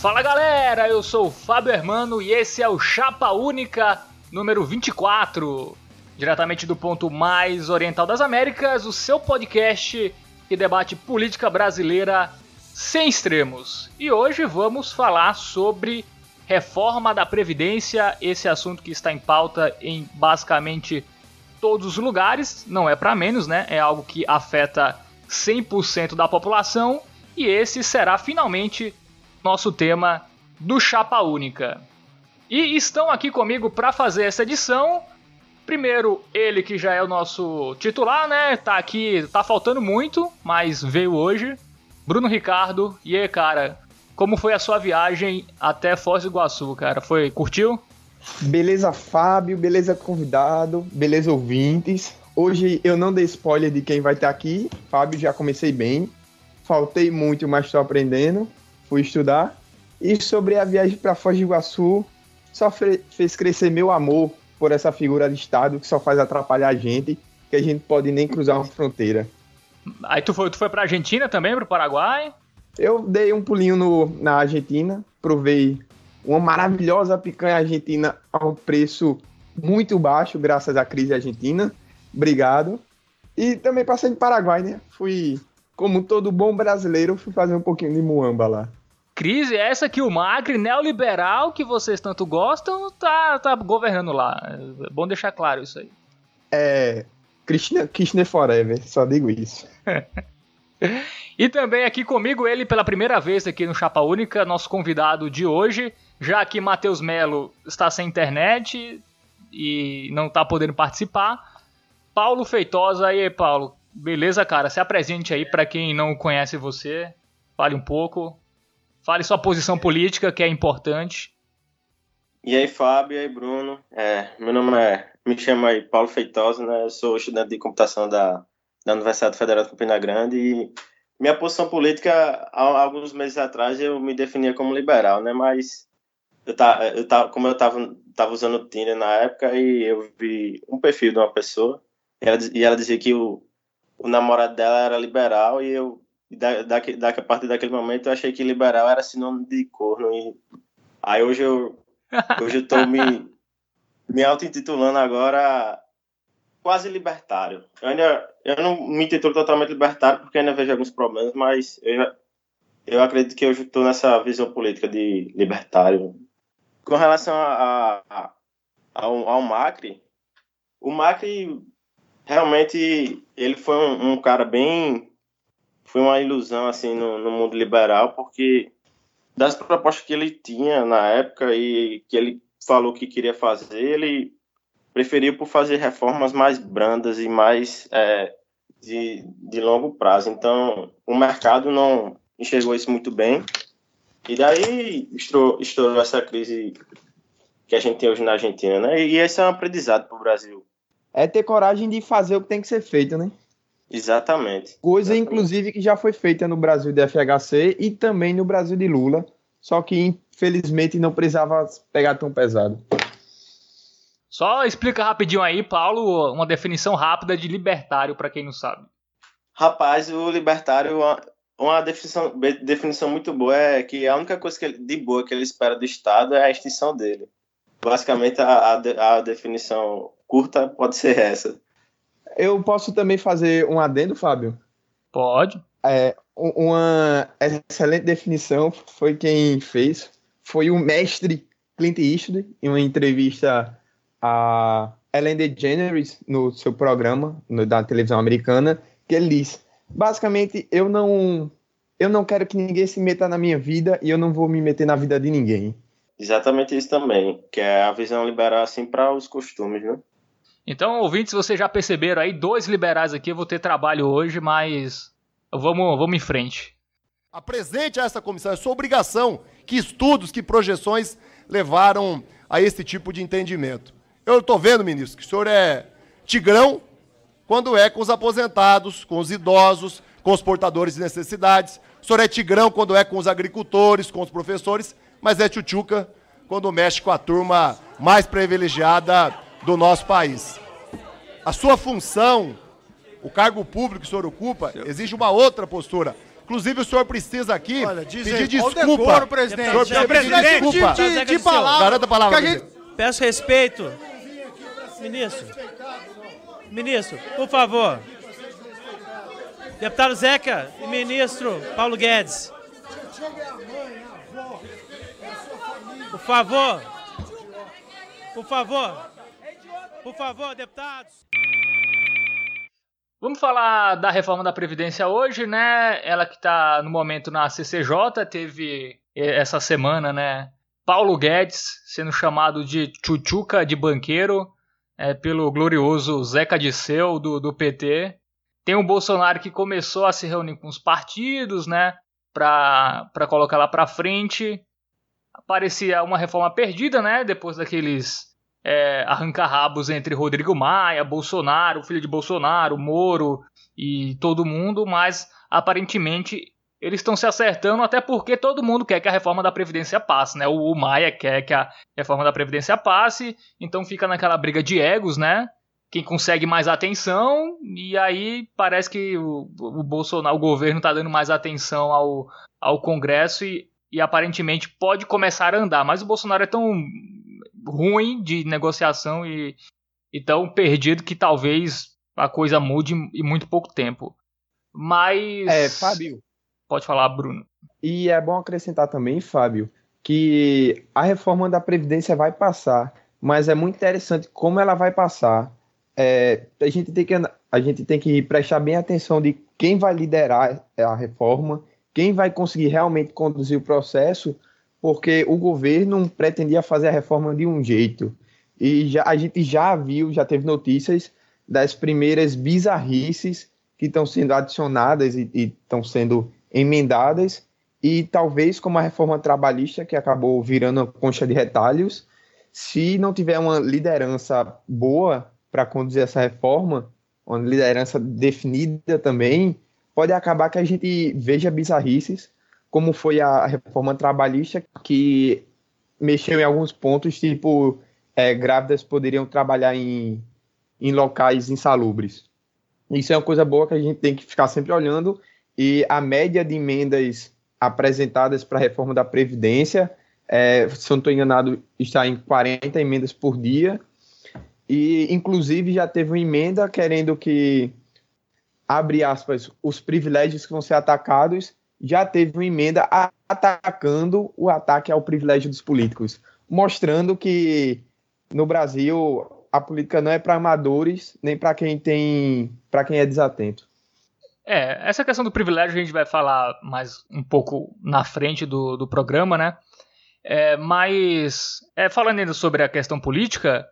Fala galera, eu sou o Fábio Hermano e esse é o Chapa Única número 24, diretamente do ponto mais oriental das Américas, o seu podcast que debate política brasileira sem extremos. E hoje vamos falar sobre reforma da Previdência, esse assunto que está em pauta em basicamente todos os lugares, não é para menos, né? É algo que afeta 100% da população e esse será finalmente nosso tema do Chapa Única. E estão aqui comigo para fazer essa edição. Primeiro, ele que já é o nosso titular, né? Tá aqui, tá faltando muito, mas veio hoje. Bruno Ricardo. E aí, cara, como foi a sua viagem até Foz do Iguaçu, cara? Foi, curtiu? Beleza, Fábio, beleza, convidado, beleza, ouvintes. Hoje eu não dei spoiler de quem vai estar aqui. Fábio, já comecei bem. Faltei muito, mas estou aprendendo. Fui estudar. E sobre a viagem para Foz do Iguaçu, só fez crescer meu amor por essa figura de Estado que só faz atrapalhar a gente, que a gente pode nem cruzar uma fronteira. Aí tu foi, tu foi pra Argentina também, pro Paraguai? Eu dei um pulinho no, na Argentina, provei uma maravilhosa picanha argentina a um preço muito baixo, graças à crise argentina. Obrigado. E também passei no Paraguai, né? Fui, como todo bom brasileiro, fui fazer um pouquinho de muamba lá. Crise essa que o Macri, neoliberal, que vocês tanto gostam, tá, tá governando lá. É bom deixar claro isso aí. É. Kirchner, Kirchner Forever, só digo isso. E também aqui comigo ele pela primeira vez aqui no Chapa Única, nosso convidado de hoje, já que Matheus Melo está sem internet e não está podendo participar. Paulo Feitosa, e aí Paulo, beleza cara? Se apresente aí para quem não conhece você, fale um pouco, fale sua posição política que é importante. E aí Fábio, e aí Bruno, é, meu nome é, me chama aí Paulo Feitosa, né? Eu sou estudante de computação da, da Universidade Federal de Campina Grande e minha posição política, há alguns meses atrás, eu me definia como liberal, né? Mas eu tá, eu tá, como eu estava tava usando o Tinder na época e eu vi um perfil de uma pessoa e ela, e ela dizia que o, o namorado dela era liberal e eu da, da, da, a partir daquele momento eu achei que liberal era sinônimo de corno e aí hoje eu hoje eu tô me me auto-intitulando agora quase libertário. Eu ainda eu não me intitulo totalmente libertário porque ainda vejo alguns problemas, mas eu, eu acredito que eu estou nessa visão política de libertário. Com relação a, a, ao, ao Macri, o Macri realmente ele foi um, um, cara bem foi uma ilusão assim no, no mundo liberal porque das propostas que ele tinha na época e que ele falou que queria fazer ele preferiu por fazer reformas mais brandas e mais é, de, de longo prazo. Então, o mercado não enxergou isso muito bem. E daí estourou, estourou essa crise que a gente tem hoje na Argentina, né? E esse é um aprendizado para o Brasil. É ter coragem de fazer o que tem que ser feito, né? Exatamente. Coisa, Exatamente. inclusive, que já foi feita no Brasil de FHC e também no Brasil de Lula, só que, infelizmente, não precisava pegar tão pesado. Só explica rapidinho aí, Paulo, uma definição rápida de libertário para quem não sabe. Rapaz, o libertário, uma definição, definição muito boa é que a única coisa que ele, de boa que ele espera do Estado é a extinção dele. Basicamente, a, a, a definição curta pode ser essa. Eu posso também fazer um adendo, Fábio? Pode. É, uma excelente definição foi quem fez. Foi o mestre Clint Eastwood, em uma entrevista a Ellen DeGeneres no seu programa no, da televisão americana, que ele diz: basicamente, eu não eu não quero que ninguém se meta na minha vida e eu não vou me meter na vida de ninguém. Exatamente isso também, que é a visão liberal assim para os costumes, né? Então, ouvintes, vocês já perceberam aí, dois liberais aqui, eu vou ter trabalho hoje, mas vamos, vamos em frente. Apresente a essa comissão, é sua obrigação, que estudos, que projeções levaram a esse tipo de entendimento. Eu estou vendo, ministro, que o senhor é tigrão quando é com os aposentados, com os idosos, com os portadores de necessidades. O senhor é tigrão quando é com os agricultores, com os professores, mas é tchutchuca quando mexe com a turma mais privilegiada do nosso país. A sua função, o cargo público que o senhor ocupa, exige uma outra postura. Inclusive, o senhor precisa aqui Olha, pedir aí, desculpa. decoro, presidente? O senhor precisa presidente, pedir desculpa. de- de- de palavra. Garanta a palavra, gente-. Peço respeito. Ministro. Ministro, por favor. Deputado Zeca e ministro Paulo Guedes. Por favor. Por favor. Por favor, deputados. Vamos falar da reforma da Previdência hoje, né? Ela que está no momento na CCJ, teve essa semana, né? Paulo Guedes sendo chamado de tchutchuca de banqueiro é, pelo glorioso Zeca Disseu do, do PT. Tem o Bolsonaro que começou a se reunir com os partidos, né? Para colocar lá para frente. Parecia uma reforma perdida, né? Depois daqueles é, arranca-rabos entre Rodrigo Maia, Bolsonaro, filho de Bolsonaro, Moro e todo mundo, mas aparentemente eles estão se acertando, até porque todo mundo quer que a reforma da Previdência passe, né? O, o Maia quer que a reforma da Previdência passe, então fica naquela briga de egos, né? Quem consegue mais atenção, e aí parece que o, o Bolsonaro, o governo está dando mais atenção ao, ao Congresso e, e aparentemente pode começar a andar, mas o Bolsonaro é tão ruim de negociação e, e tão perdido que talvez a coisa mude em muito pouco tempo. Mas. É, Fábio. Pode falar, Bruno. E é bom acrescentar também, Fábio, que a reforma da Previdência vai passar, mas é muito interessante como ela vai passar. É, a, gente tem que, a gente tem que prestar bem atenção de quem vai liderar a reforma, quem vai conseguir realmente conduzir o processo, porque o governo pretendia fazer a reforma de um jeito. E já, a gente já viu, já teve notícias das primeiras bizarrices que estão sendo adicionadas e estão sendo emendadas, e talvez como a reforma trabalhista, que acabou virando concha de retalhos, se não tiver uma liderança boa para conduzir essa reforma, uma liderança definida também, pode acabar que a gente veja bizarrices, como foi a reforma trabalhista, que mexeu em alguns pontos, tipo, é, grávidas poderiam trabalhar em, em locais insalubres. Isso é uma coisa boa que a gente tem que ficar sempre olhando, e a média de emendas apresentadas para a reforma da Previdência, é, se eu não estou enganado, está em 40 emendas por dia, e inclusive já teve uma emenda querendo que, abre aspas, os privilégios que vão ser atacados já teve uma emenda atacando o ataque ao privilégio dos políticos, mostrando que no Brasil a política não é para amadores nem para quem tem, para quem é desatento. É, essa questão do privilégio a gente vai falar mais um pouco na frente do, do programa, né? É, mas é, falando ainda sobre a questão política,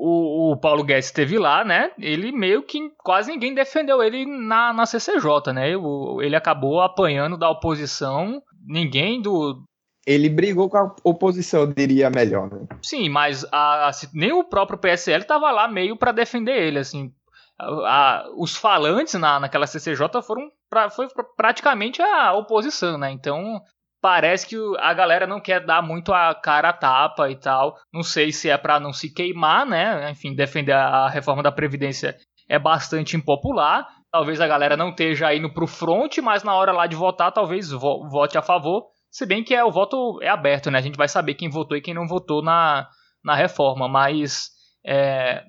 o, o, Paulo Guedes esteve lá, né? Ele meio que quase ninguém defendeu ele na, na CCJ, né? O, ele acabou apanhando da oposição. Ninguém do. Ele brigou com a oposição, eu diria melhor, né? Sim, mas a, a, nem o próprio PSL estava lá meio para defender ele, assim. A, os falantes na, naquela CCJ foram pra, foi praticamente a oposição, né? Então parece que a galera não quer dar muito a cara a tapa e tal. Não sei se é para não se queimar, né? Enfim, defender a reforma da Previdência é bastante impopular. Talvez a galera não esteja indo pro front, mas na hora lá de votar, talvez vo vote a favor. Se bem que é, o voto é aberto, né? A gente vai saber quem votou e quem não votou na, na reforma. Mas é,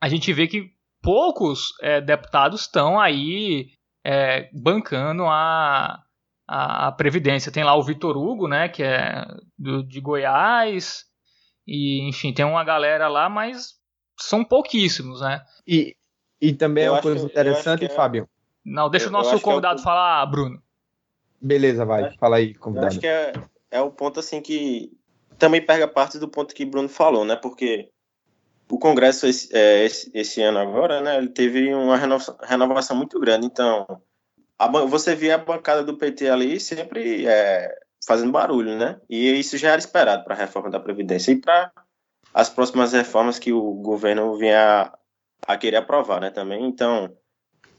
a gente vê que poucos é, deputados estão aí é, bancando a, a, a, Previdência. Tem lá o Vitor Hugo, né, que é do, de Goiás, e enfim, tem uma galera lá, mas são pouquíssimos, né? E, e também eu é uma coisa interessante, é... Fábio. Não, deixa eu, o nosso convidado é o... falar, Bruno. Beleza, vai, acho, fala aí, convidado. Eu acho que é, é o ponto assim que também pega parte do ponto que Bruno falou, né? Porque o Congresso esse, é, esse, esse, ano agora, né, ele teve uma renovação, renovação muito grande, então a, você via a bancada do PT ali sempre é, fazendo barulho, né, e isso já era esperado para a reforma da Previdência e para as próximas reformas que o governo vinha a, querer aprovar, né, também, então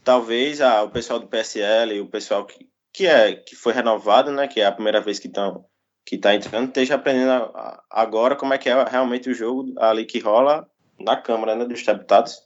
talvez a, o pessoal do PSL e o pessoal que, que, é, que foi renovado, né, que é a primeira vez que estão que está entrando, esteja aprendendo agora como é que é realmente o jogo ali que rola na Câmara né, dos Deputados.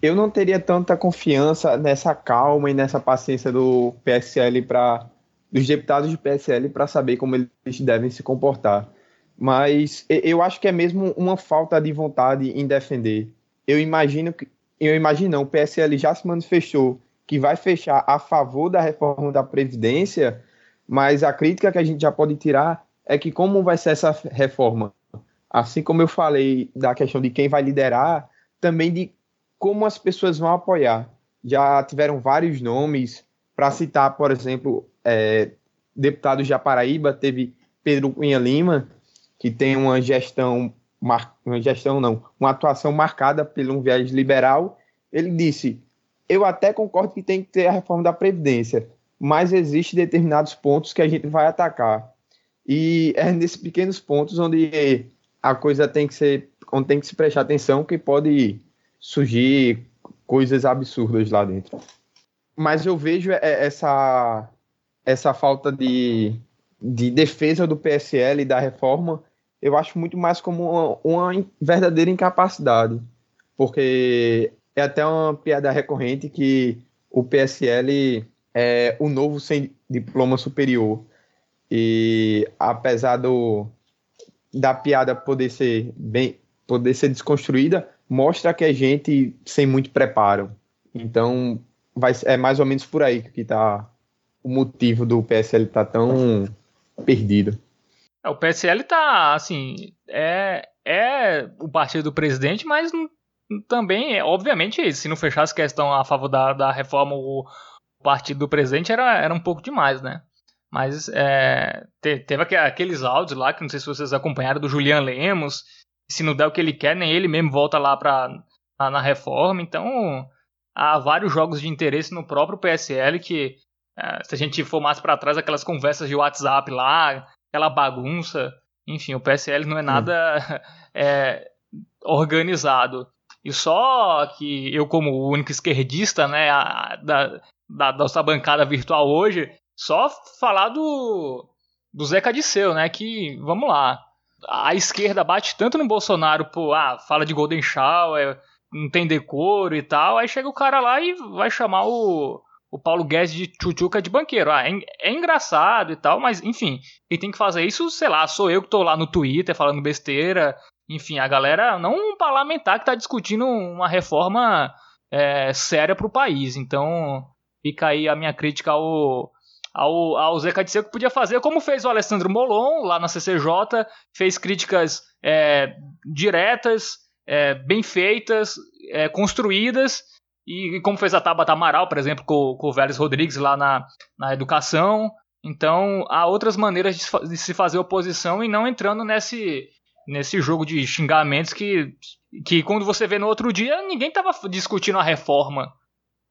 Eu não teria tanta confiança nessa calma e nessa paciência do PSL para dos deputados do PSL para saber como eles devem se comportar. Mas eu acho que é mesmo uma falta de vontade em defender. Eu imagino que eu imagino não, o PSL já se manifestou que vai fechar a favor da reforma da previdência, mas a crítica que a gente já pode tirar é que como vai ser essa reforma? Assim como eu falei da questão de quem vai liderar, também de como as pessoas vão apoiar. Já tiveram vários nomes, para citar, por exemplo, é, deputados de Paraíba, teve Pedro Cunha Lima, que tem uma gestão, uma gestão não, uma atuação marcada por um viés liberal. Ele disse: Eu até concordo que tem que ter a reforma da Previdência, mas existem determinados pontos que a gente vai atacar. E é nesses pequenos pontos onde a coisa tem que ser, onde tem que se prestar atenção, que pode surgir coisas absurdas lá dentro. Mas eu vejo é, essa, essa falta de, de defesa do PSL e da reforma, eu acho muito mais como uma, uma verdadeira incapacidade. Porque é até uma piada recorrente que o PSL é o novo sem diploma superior. E apesar do, da piada poder ser bem poder ser desconstruída, mostra que é gente sem muito preparo. Então, vai, é mais ou menos por aí que está o motivo do PSL estar tá tão perdido. É, o PSL tá, assim, é, é o partido do presidente, mas também, é, obviamente, se não fechasse questão a favor da, da reforma, o partido do presidente era, era um pouco demais, né? Mas é, teve aqueles áudios lá, que não sei se vocês acompanharam, do Julian Lemos, se não der o que ele quer, nem ele mesmo volta lá pra, na, na reforma. Então, há vários jogos de interesse no próprio PSL que, é, se a gente for mais para trás, aquelas conversas de WhatsApp lá, aquela bagunça, enfim, o PSL não é nada é, organizado. E só que eu, como o único esquerdista né, a, da, da, nossa bancada virtual hoje, só falar do, do Zeca Disseu, né? Que, vamos lá, a esquerda bate tanto no Bolsonaro por, ah, fala de Golden Shower, não tem decoro e tal, aí chega o cara lá e vai chamar o, o Paulo Guedes de tchutchuca de banqueiro. Ah, é, é, engraçado e tal, mas enfim, quem tem que fazer isso, sei lá, sou eu que tô lá no Twitter falando besteira. Enfim, a galera, não um parlamentar que tá discutindo uma reforma é, séria pro país. Então, fica aí a minha crítica ao, ao, ao Zeca Disseu que podia fazer como fez o Alessandro Molon lá na CCJ, fez críticas é, diretas, é, bem feitas, é, construídas, e, e, como fez a Tabata Amaral, por exemplo, com, com o Vélez Rodrigues lá na, na educação. Então, há outras maneiras de, de se fazer oposição e não entrando nesse, nesse jogo de xingamentos que, que quando você vê no outro dia, ninguém estava discutindo a reforma.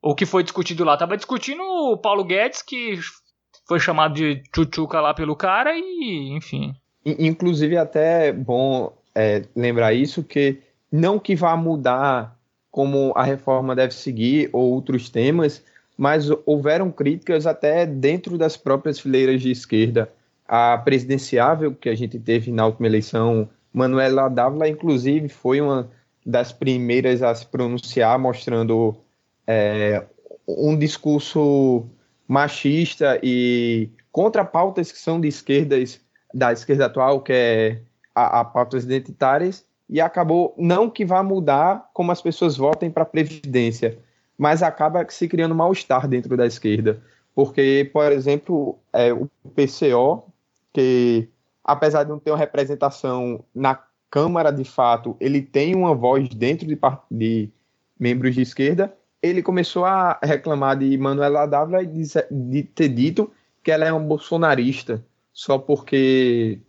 O que foi discutido lá? Tava discutindo o Paulo Guedes, que foi chamado de tchutchuca lá pelo cara e, enfim. Inclusive, até é bom é, lembrar isso, que não que vá mudar como a reforma deve seguir ou outros temas, mas houveram críticas até dentro das próprias fileiras de esquerda. A presidenciável que a gente teve na última eleição, Manuela Dávila, inclusive, foi uma das primeiras a se pronunciar, mostrando é, um discurso machista e contra pautas que são de esquerdas, da esquerda atual, que é a, a pautas identitárias, e acabou, não que vá mudar como as pessoas votem para a Previdência, mas acaba se criando mal-estar dentro da esquerda. Porque, por exemplo, é, o PCO, que apesar de não ter uma representação na Câmara de fato, ele tem uma voz dentro de, de membros de esquerda, ele começou a reclamar de Manuela Dávila de, ter dito que ela é um bolsonarista só porque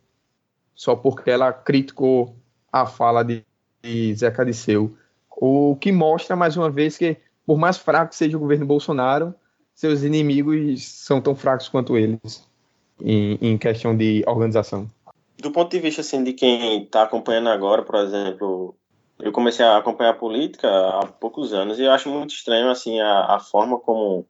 só porque ela criticou a fala de, de Zeca Disseu. O que mostra mais uma vez que por mais fraco seja o governo Bolsonaro, seus inimigos são tão fracos quanto eles em, em questão de organização. Do ponto de vista assim de quem está acompanhando agora, por exemplo, eu comecei a acompanhar a política há poucos anos e eu acho muito estranho assim a, a forma como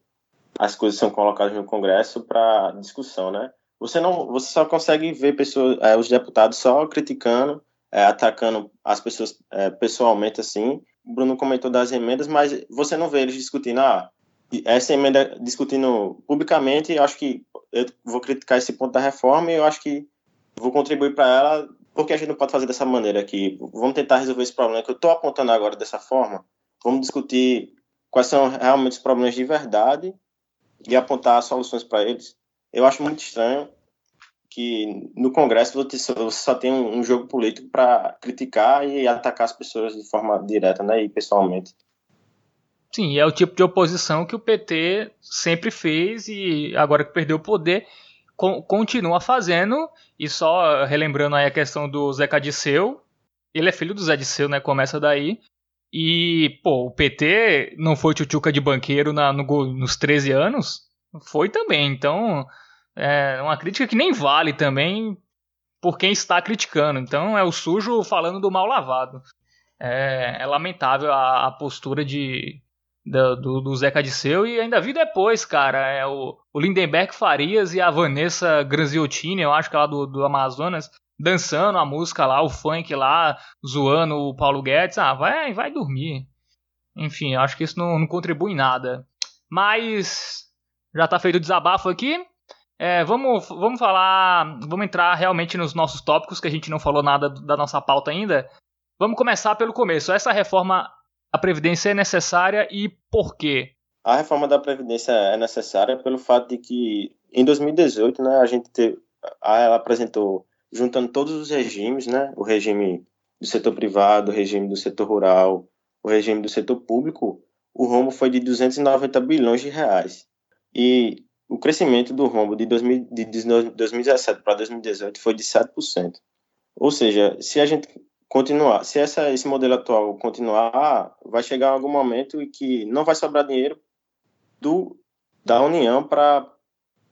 as coisas são colocadas no Congresso para discussão, né? Você não, você só consegue ver pessoas, é, os deputados só criticando, é, atacando as pessoas é, pessoalmente assim. O Bruno comentou das emendas, mas você não vê eles discutindo, ah, essa emenda discutindo publicamente. Acho que eu vou criticar esse ponto da reforma e eu acho que vou contribuir para ela, porque a gente não pode fazer dessa maneira aqui. Vamos tentar resolver esse problema que eu estou apontando agora dessa forma. Vamos discutir quais são realmente os problemas de verdade e apontar soluções para eles. Eu acho muito estranho que no Congresso você só tem um jogo político para criticar e atacar as pessoas de forma direta né, e pessoalmente. Sim, é o tipo de oposição que o PT sempre fez e agora que perdeu o poder continua fazendo. E só relembrando aí a questão do Zé Cadiceu, ele é filho do Zé Disseu, né? Começa daí. E, pô, o PT não foi tchutchuca de banqueiro na, no, nos 13 anos? Foi também. Então, é uma crítica que nem vale também por quem está criticando. Então, é o sujo falando do mal lavado. É, é lamentável a, a postura de, do, do, do Zeca Disseu e ainda vi depois, cara. É o, o Lindenberg Farias e a Vanessa Granziottini, eu acho que é lá do, do Amazonas, dançando a música lá, o funk lá, zoando o Paulo Guedes. Ah, vai, vai dormir. Enfim, acho que isso não, não contribui em nada. Mas já tá feito o desabafo aqui. É, vamos, vamos falar, vamos entrar realmente nos nossos tópicos, que a gente não falou nada da nossa pauta ainda. Vamos começar pelo começo. Essa reforma a Previdência é necessária e por quê? A reforma da Previdência é necessária pelo fato de que em 2018 né, a gente teve, ela apresentou, juntando todos os regimes, né, o regime do setor privado, o regime do setor rural, o regime do setor público, o rombo foi de 290 bilhões de reais. E o crescimento do rombo de, 2000, de 2017 para 2018 foi de 7%. Ou seja, se a gente continuar, se essa, esse modelo atual continuar, vai chegar algum momento em que não vai sobrar dinheiro do, da União para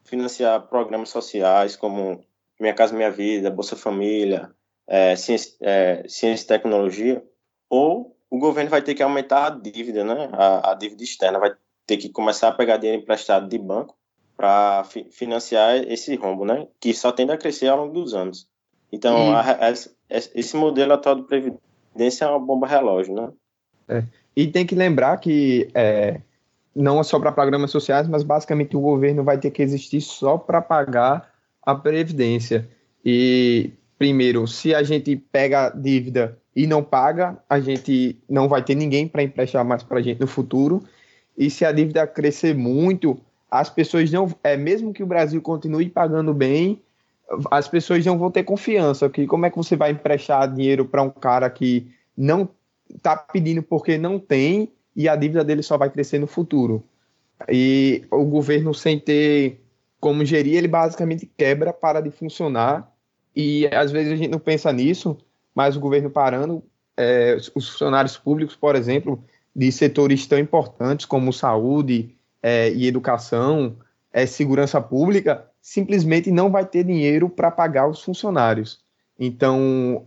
financiar programas sociais como Minha Casa Minha Vida, Bolsa Família, é, ciência, é, ciência e tecnologia, ou o governo vai ter que aumentar a dívida, né? A, a dívida externa vai ter que começar a pegar dinheiro emprestado de banco para fi, financiar esse rombo, né? Que só tende a crescer ao longo dos anos. Então, a, a, esse modelo atual de previdência é uma bomba relógio, né? É. E tem que lembrar que é, não é só para programas sociais, mas basicamente o governo vai ter que existir só para pagar a previdência. E primeiro, se a gente pega dívida e não paga, a gente não vai ter ninguém para emprestar mais para a gente no futuro. E se a dívida crescer muito, as pessoas não, é mesmo que o Brasil continue pagando bem, as pessoas não vão ter confiança. Que como é que você vai emprestar dinheiro para um cara que não está pedindo porque não tem e a dívida dele só vai crescer no futuro? E o governo sem ter como gerir, ele basicamente quebra, para de funcionar. E às vezes a gente não pensa nisso, mas o governo parando, é, os funcionários públicos, por exemplo, de setores tão importantes como saúde é, e educação, é, segurança pública, simplesmente não vai ter dinheiro para pagar os funcionários. Então,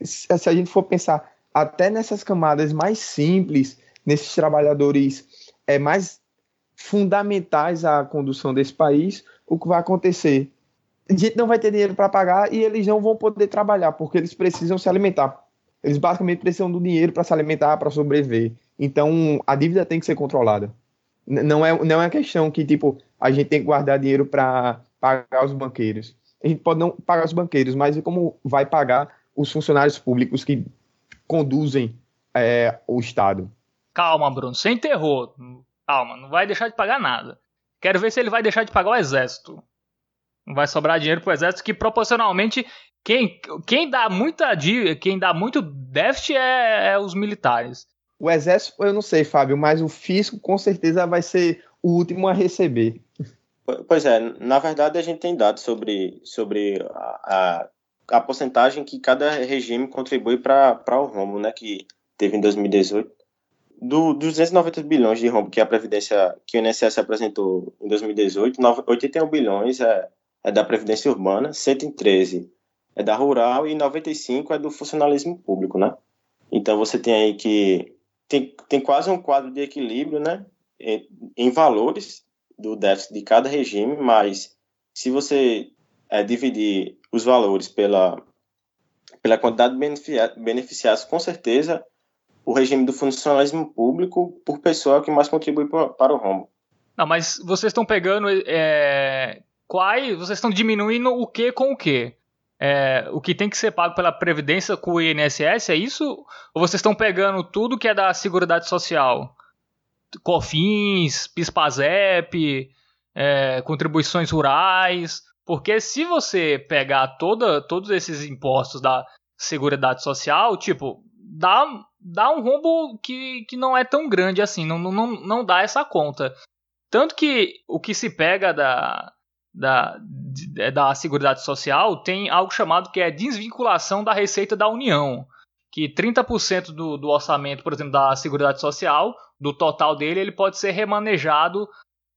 se a gente for pensar até nessas camadas mais simples, nesses trabalhadores é, mais fundamentais à condução desse país, o que vai acontecer? A gente não vai ter dinheiro para pagar e eles não vão poder trabalhar, porque eles precisam se alimentar. Eles basicamente precisam do dinheiro para se alimentar, para sobreviver. Então, a dívida tem que ser controlada. Não é, não é questão que, tipo, a gente tem que guardar dinheiro para pagar os banqueiros. A gente pode não pagar os banqueiros, mas e como vai pagar os funcionários públicos que conduzem é, o Estado? Calma, Bruno, você enterrou. Calma, não vai deixar de pagar nada. Quero ver se ele vai deixar de pagar o exército. Não vai sobrar dinheiro para o exército que proporcionalmente quem, quem dá muita quem dá muito déficit é, é, os militares. O exército, eu não sei, Fábio, mas o fisco com certeza vai ser o último a receber. Pois é, na verdade a gente tem dados sobre, sobre a, a, a porcentagem que cada regime contribui para o rombo, né, que teve em 2018. Do, dos 290 bilhões de rombo que a Previdência, que o INSS apresentou em 2018, 81 bilhões é, é da Previdência Urbana, 113 é da Rural e 95 é do funcionalismo público, né? Então você tem aí que tem, tem quase um quadro de equilíbrio, né, em, em valores do déficit de cada regime, mas se você é, dividir os valores pela, pela quantidade de beneficiados, com certeza o regime do funcionalismo público por pessoa é o que mais contribui para, o rombo. Não, mas vocês estão pegando é, quais vocês estão diminuindo o que com o que? É, o que tem que ser pago pela Previdência com o INSS, é isso? Ou vocês estão pegando tudo que é da Seguridade Social? COFINS, PISPAZEP, é, contribuições rurais. Porque se você pegar toda, todos esses impostos da Seguridade Social, tipo, dá, dá um rombo que, que não é tão grande assim, não, não, não dá essa conta. Tanto que o que se pega da, da, da Seguridade Social tem algo chamado que é desvinculação da receita da União. Que 30% do, do orçamento, por exemplo, da Seguridade Social, do total dele, ele pode ser remanejado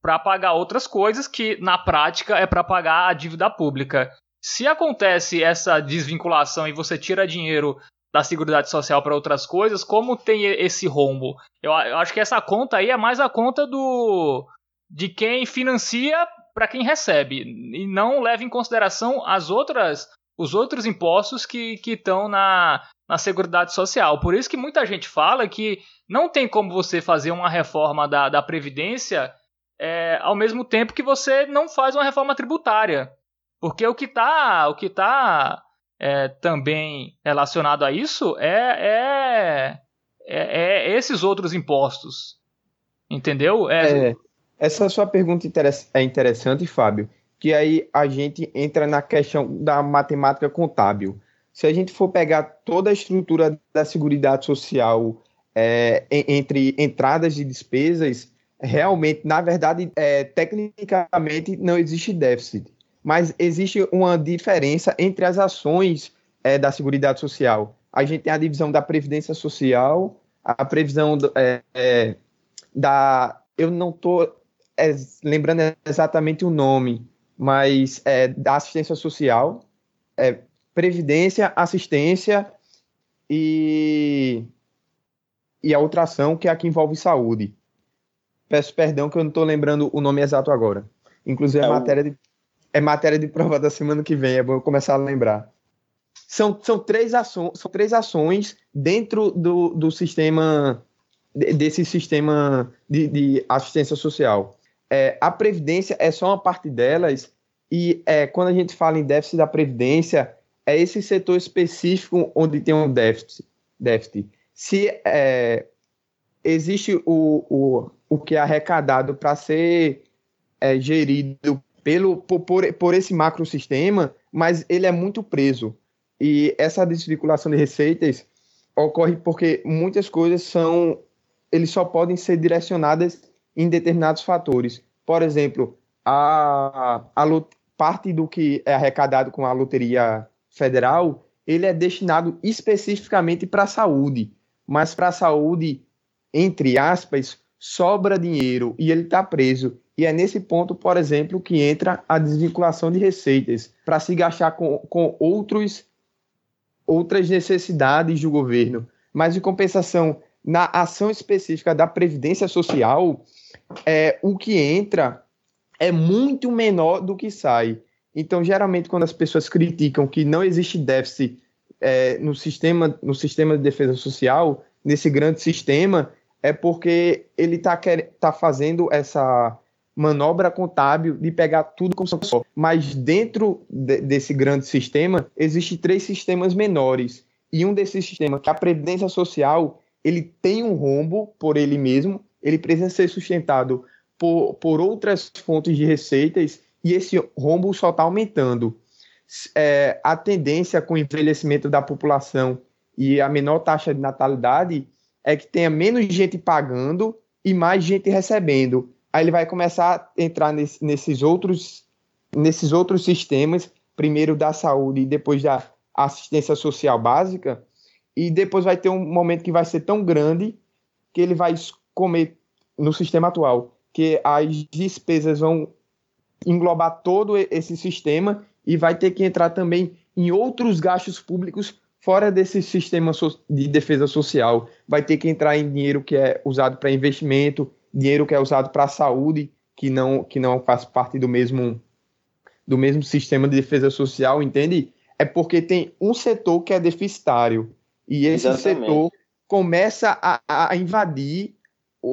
para pagar outras coisas que na prática é para pagar a dívida pública. Se acontece essa desvinculação e você tira dinheiro da Seguridade Social para outras coisas, como tem esse rombo? Eu, acho que essa conta aí é mais a conta do de quem financia para quem recebe e não leva em consideração as outras os outros impostos que estão na, na Seguridade Social. Por isso que muita gente fala que não tem como você fazer uma reforma da, da Previdência é, ao mesmo tempo que você não faz uma reforma tributária. Porque o que está o que tá, é, também relacionado a isso é, é, é, é esses outros impostos. Entendeu? É, é essa sua pergunta é interessante, Fábio, que aí a gente entra na questão da matemática contábil. Se a gente for pegar toda a estrutura da Seguridade Social é, entre entradas e despesas, realmente, na verdade, é, tecnicamente não existe déficit, mas existe uma diferença entre as ações é, da Seguridade Social. A gente tem a divisão da Previdência Social, a previsão do, é, é da. Eu não estou é, lembrando exatamente o nome, mas é, da assistência social, Previdência, assistência e, e a outra ação que é a que envolve saúde. Peço perdão que eu não estou lembrando o nome exato agora. Inclusive, é, é matéria de, é matéria de prova da semana que vem, é bom eu começar a lembrar. São, são, três, ações, são três ações dentro do, do sistema, desse sistema de, de assistência social. É, a Previdência é só uma parte delas, e é, quando a gente fala em déficit da Previdência, é esse setor específico onde tem um déficit. déficit. Se é, existe o, o, o que é arrecadado para ser é, gerido pelo, por, por, esse macrosistema, mas ele é muito preso. E essa desvinculação de receitas ocorre porque muitas coisas são. Eles só podem ser direcionadas em determinados fatores. Por exemplo, a, a, parte do que é arrecadado com a loteria federal, ele é destinado especificamente para a saúde, mas para a saúde, entre aspas, sobra dinheiro e ele está preso. E é nesse ponto, por exemplo, que entra a desvinculação de receitas para se gastar com, com outros, outras necessidades do governo. Mas, em compensação, na ação específica da Previdência Social, é, o que entra é muito menor do que sai. Então, geralmente, quando as pessoas criticam que não existe déficit é, no, sistema, no sistema de defesa social, nesse grande sistema, é porque ele está tá fazendo essa manobra contábil de pegar tudo como só. Mas dentro de, desse grande sistema, existem três sistemas menores. E um desses sistemas, que é a Previdência Social, ele tem um rombo por ele mesmo, ele precisa ser sustentado por, por outras fontes de receitas e esse rombo só está aumentando. É, a tendência com o envelhecimento da população e a menor taxa de natalidade é que tenha menos gente pagando e mais gente recebendo. Aí ele vai começar a entrar nesse, nesses, outros, nesses outros sistemas, primeiro da saúde e depois da assistência social básica, e depois vai ter um momento que vai ser tão grande que ele vai comer no sistema atual, que as despesas vão englobar todo esse sistema e vai ter que entrar também em outros gastos públicos fora desse sistema de defesa social. Vai ter que entrar em dinheiro que é usado para investimento, dinheiro que é usado para saúde, que não, que não faz parte do mesmo, do mesmo sistema de defesa social, entende? É porque tem um setor que é deficitário e esse Exatamente. setor começa a, a invadir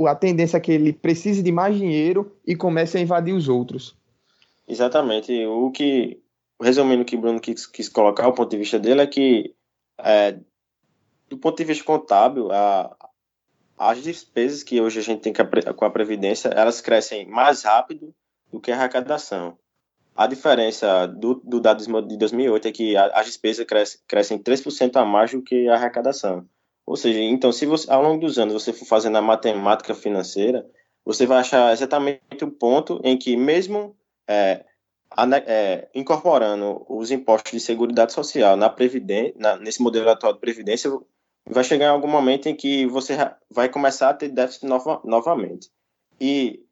a tendência é que ele precise de mais dinheiro e comece a invadir os outros. Exatamente. O que, resumindo o que Bruno quis, quis colocar, o ponto de vista dele é que, é, do ponto de vista contábil, a, as despesas que hoje a gente tem com a Previdência, elas crescem mais rápido do que a arrecadação. A diferença do, do dado de 2008 é que as despesas crescem, crescem 3% a mais do que a arrecadação. Ou seja, então, se você, ao longo dos anos você for fazendo a matemática financeira, você vai achar exatamente o ponto em que, mesmo é, é, incorporando os impostos de seguridade social na previdência, nesse modelo atual de previdência, vai chegar em algum momento em que você vai começar a ter déficit nova, novamente. E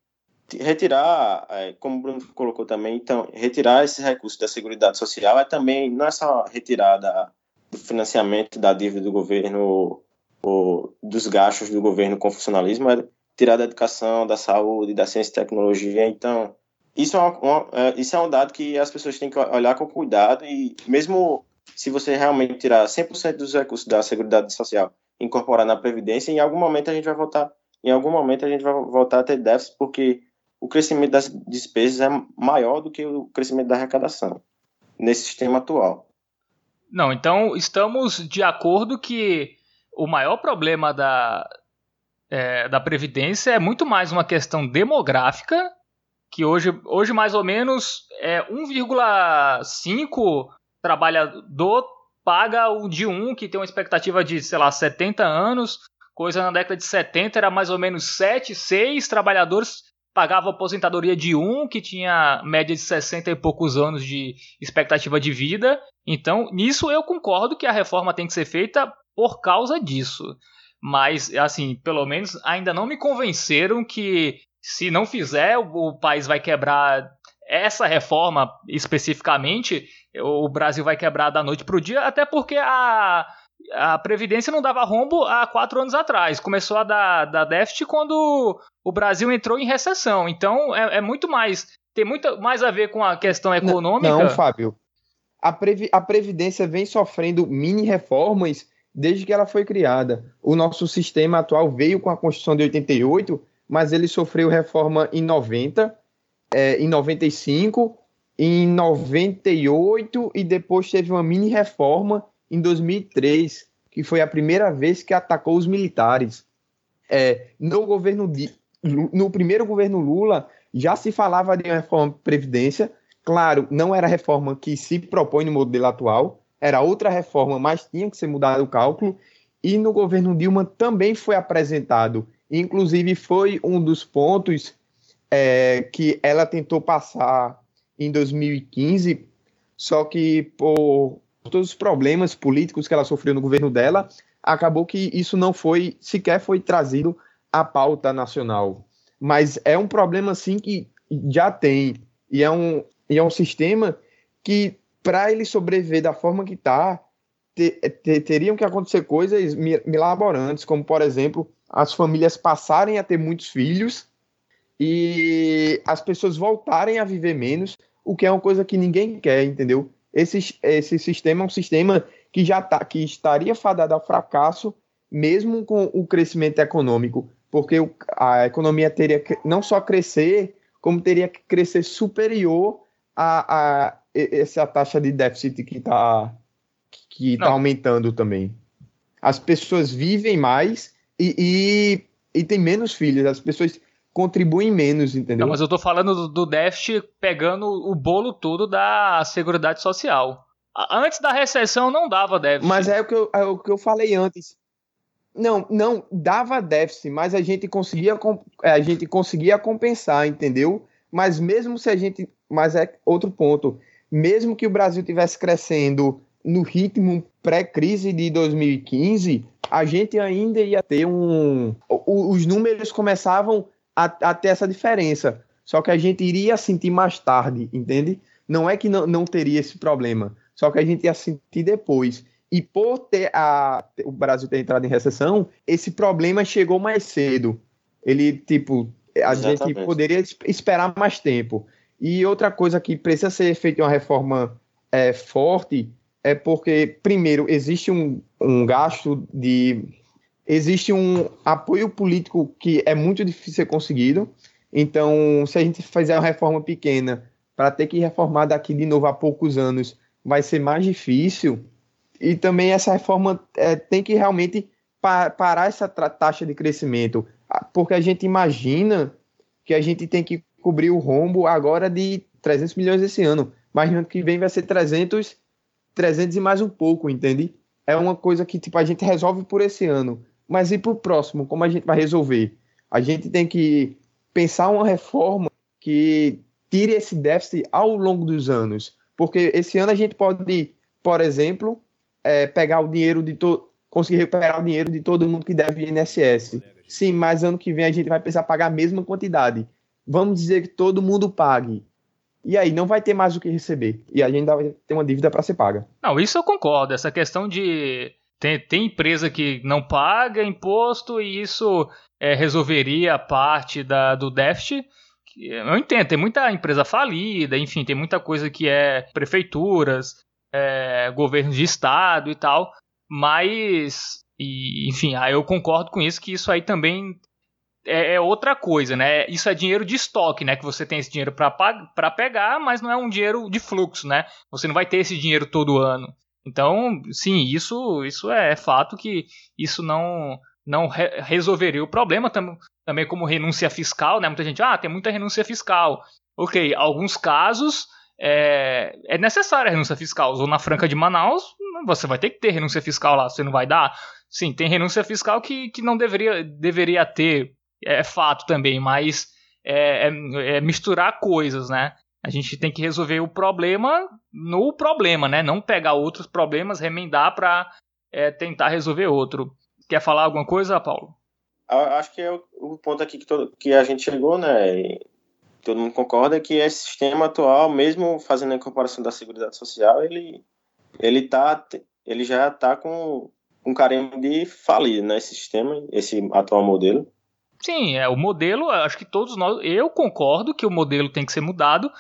retirar, é, como o Bruno colocou também, então, retirar esses recursos da Seguridade Social é também, não é só retirada do financiamento da dívida do governo ou dos gastos do governo com funcionalismo, é tirar da educação, da saúde, da ciência e tecnologia. Então, isso é, uma, uma, é, isso é um dado que as pessoas têm que olhar com cuidado e mesmo se você realmente tirar 100% dos recursos da Seguridade Social incorporar na Previdência, em algum momento a gente vai voltar, em algum momento a gente vai voltar a ter déficit, porque o crescimento das despesas é maior do que o crescimento da arrecadação nesse sistema atual. Não, então estamos de acordo que o maior problema da, é, da Previdência é muito mais uma questão demográfica, que hoje, hoje mais ou menos é 1,5 trabalhador paga o de um que tem uma expectativa de, sei lá, 70 anos, coisa na década de 70 era mais ou menos 7, 6 trabalhadores pagavam aposentadoria de um que tinha média de 60 e poucos anos de expectativa de vida. Então, nisso eu concordo que a reforma tem que ser feita por causa disso. Mas, assim, pelo menos ainda não me convenceram que se não fizer, o país vai quebrar essa reforma especificamente, o Brasil vai quebrar da noite para o dia, até porque a, a Previdência não dava rombo há quatro anos atrás. Começou a dar, dar déficit quando o Brasil entrou em recessão. Então é, é muito mais. Tem muito mais a ver com a questão econômica. Não, não Fábio. A, Previ, a Previdência vem sofrendo mini reformas desde que ela foi criada. O nosso sistema atual veio com a Constituição de 88, mas ele sofreu reforma em 90 é, em 95, em 98 e depois teve uma mini reforma em 2003, que foi a primeira vez que atacou os militares. É, no governo no primeiro governo Lula já se falava de uma reforma de previdência. Claro, não era a reforma que se propõe no modelo atual, era outra reforma, mas tinha que ser mudado o cálculo. E no governo Dilma também foi apresentado, inclusive foi um dos pontos é, que ela tentou passar em 2015, só que por todos os problemas políticos que ela sofreu no governo dela, acabou que isso não foi sequer foi trazido à pauta nacional. Mas é um problema assim que já tem e é um e é um sistema que para ele sobreviver da forma que está te, te, teriam que acontecer coisas milaborantes, como por exemplo as famílias passarem a ter muitos filhos e as pessoas voltarem a viver menos, o que é uma coisa que ninguém quer, entendeu? Esse, esse sistema é um sistema que já tá, que estaria fadado ao fracasso, mesmo com o crescimento econômico, porque a economia teria que não só crescer, como teria que crescer superior a, a essa taxa de déficit que está que tá aumentando também. As pessoas vivem mais e, e, e tem menos filhos. As pessoas contribuem menos, entendeu? Não, mas eu tô falando do, do déficit pegando o bolo todo da Seguridade Social. Antes da recessão não dava déficit. Mas é o que eu, é o que eu falei antes. Não, não dava déficit, mas a gente conseguia é, a gente conseguia compensar, entendeu? Mas mesmo se a gente, mas é outro ponto, mesmo que o Brasil tivesse crescendo no ritmo pré-crise de 2015, a gente ainda ia ter um os números começavam a, a ter essa diferença. Só que a gente iria sentir mais tarde, entende? Não é que não, não teria esse problema, só que a gente ia sentir depois. E por ter a, o Brasil ter entrado em recessão, esse problema chegou mais cedo. Ele, tipo, a Exatamente. gente poderia esperar mais tempo. E outra coisa que precisa ser feita uma reforma é, forte é porque, primeiro, existe um, um gasto de existe um apoio político que é muito difícil ser conseguido. Então, se a gente fizer uma reforma pequena, para ter que reformar daqui de novo a poucos anos vai ser mais difícil. E também essa reforma é, tem que realmente pa parar essa taxa de crescimento, porque a gente imagina que a gente tem que cobrir o rombo agora de 300 milhões esse ano, mas no ano que vem vai ser 300, 300 e mais um pouco, entende? É uma coisa que tipo a gente resolve por esse ano, mas e para o próximo, como a gente vai resolver? A gente tem que pensar uma reforma que tire esse déficit ao longo dos anos, porque esse ano a gente pode, por exemplo, é, pegar o dinheiro de todo conseguir recuperar o dinheiro de todo mundo que deve INSS. Sim, mas ano que vem a gente vai precisar pagar a mesma quantidade. Vamos dizer que todo mundo pague. E aí não vai ter mais o que receber. E a gente vai ter uma dívida para ser paga. Não, isso eu concordo. Essa questão de tem, tem empresa que não paga imposto e isso é, resolveria parte da, do déficit. Eu entendo, tem muita empresa falida, enfim, tem muita coisa que é prefeituras, é, governos de estado e tal, mas, e, enfim, aí eu concordo com isso, que isso aí também é, é, outra coisa, né? Isso é dinheiro de estoque, né? Que você tem esse dinheiro para pegar, mas não é um dinheiro de fluxo, né? Você não vai ter esse dinheiro todo ano. Então, sim, isso, isso é fato que isso não não re resolveria o problema tam também como renúncia fiscal, né? Muita gente, ah, tem muita renúncia fiscal. Ok, alguns casos é, é necessária a renúncia fiscal. Zona Franca de Manaus, você vai ter que ter renúncia fiscal lá, você não vai dar. Sim, tem renúncia fiscal que, que não deveria, deveria ter, é fato também, mas é, é, é misturar coisas, né? A gente tem que resolver o problema no problema, né? Não pegar outros problemas, remendar para é, tentar resolver outro. Quer falar alguma coisa, Paulo? Acho que é o, ponto aqui que, todo, que a gente chegou, né? todo mundo concorda que esse sistema atual, mesmo fazendo a comparação da Seguridade Social, ele, ele, tá, ele já está com um carinho de falir, né, esse sistema, esse atual modelo. Sim, é o modelo, acho que todos nós, eu concordo que o modelo tem que ser mudado,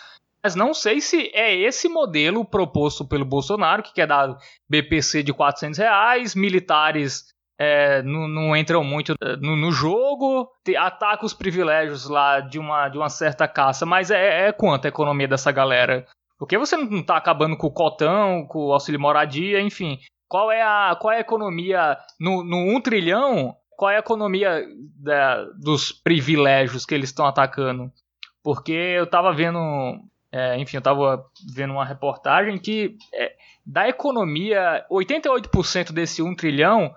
mas não sei se é esse modelo proposto pelo Bolsonaro, que quer dar BPC de 400 reais, militares é, não, não, entram muito é, no, no jogo, ataca os privilégios lá de uma, de uma certa caça, mas é, é quanto a economia dessa galera? Porque você não está acabando com o cotão, com o auxílio moradia, enfim. Qual é a, qual é a economia no, no 1 trilhão? Qual é a economia da, dos privilégios que eles estão atacando? Porque eu estava vendo, é, enfim, eu estava vendo uma reportagem que é, da economia, 88% desse 1 trilhão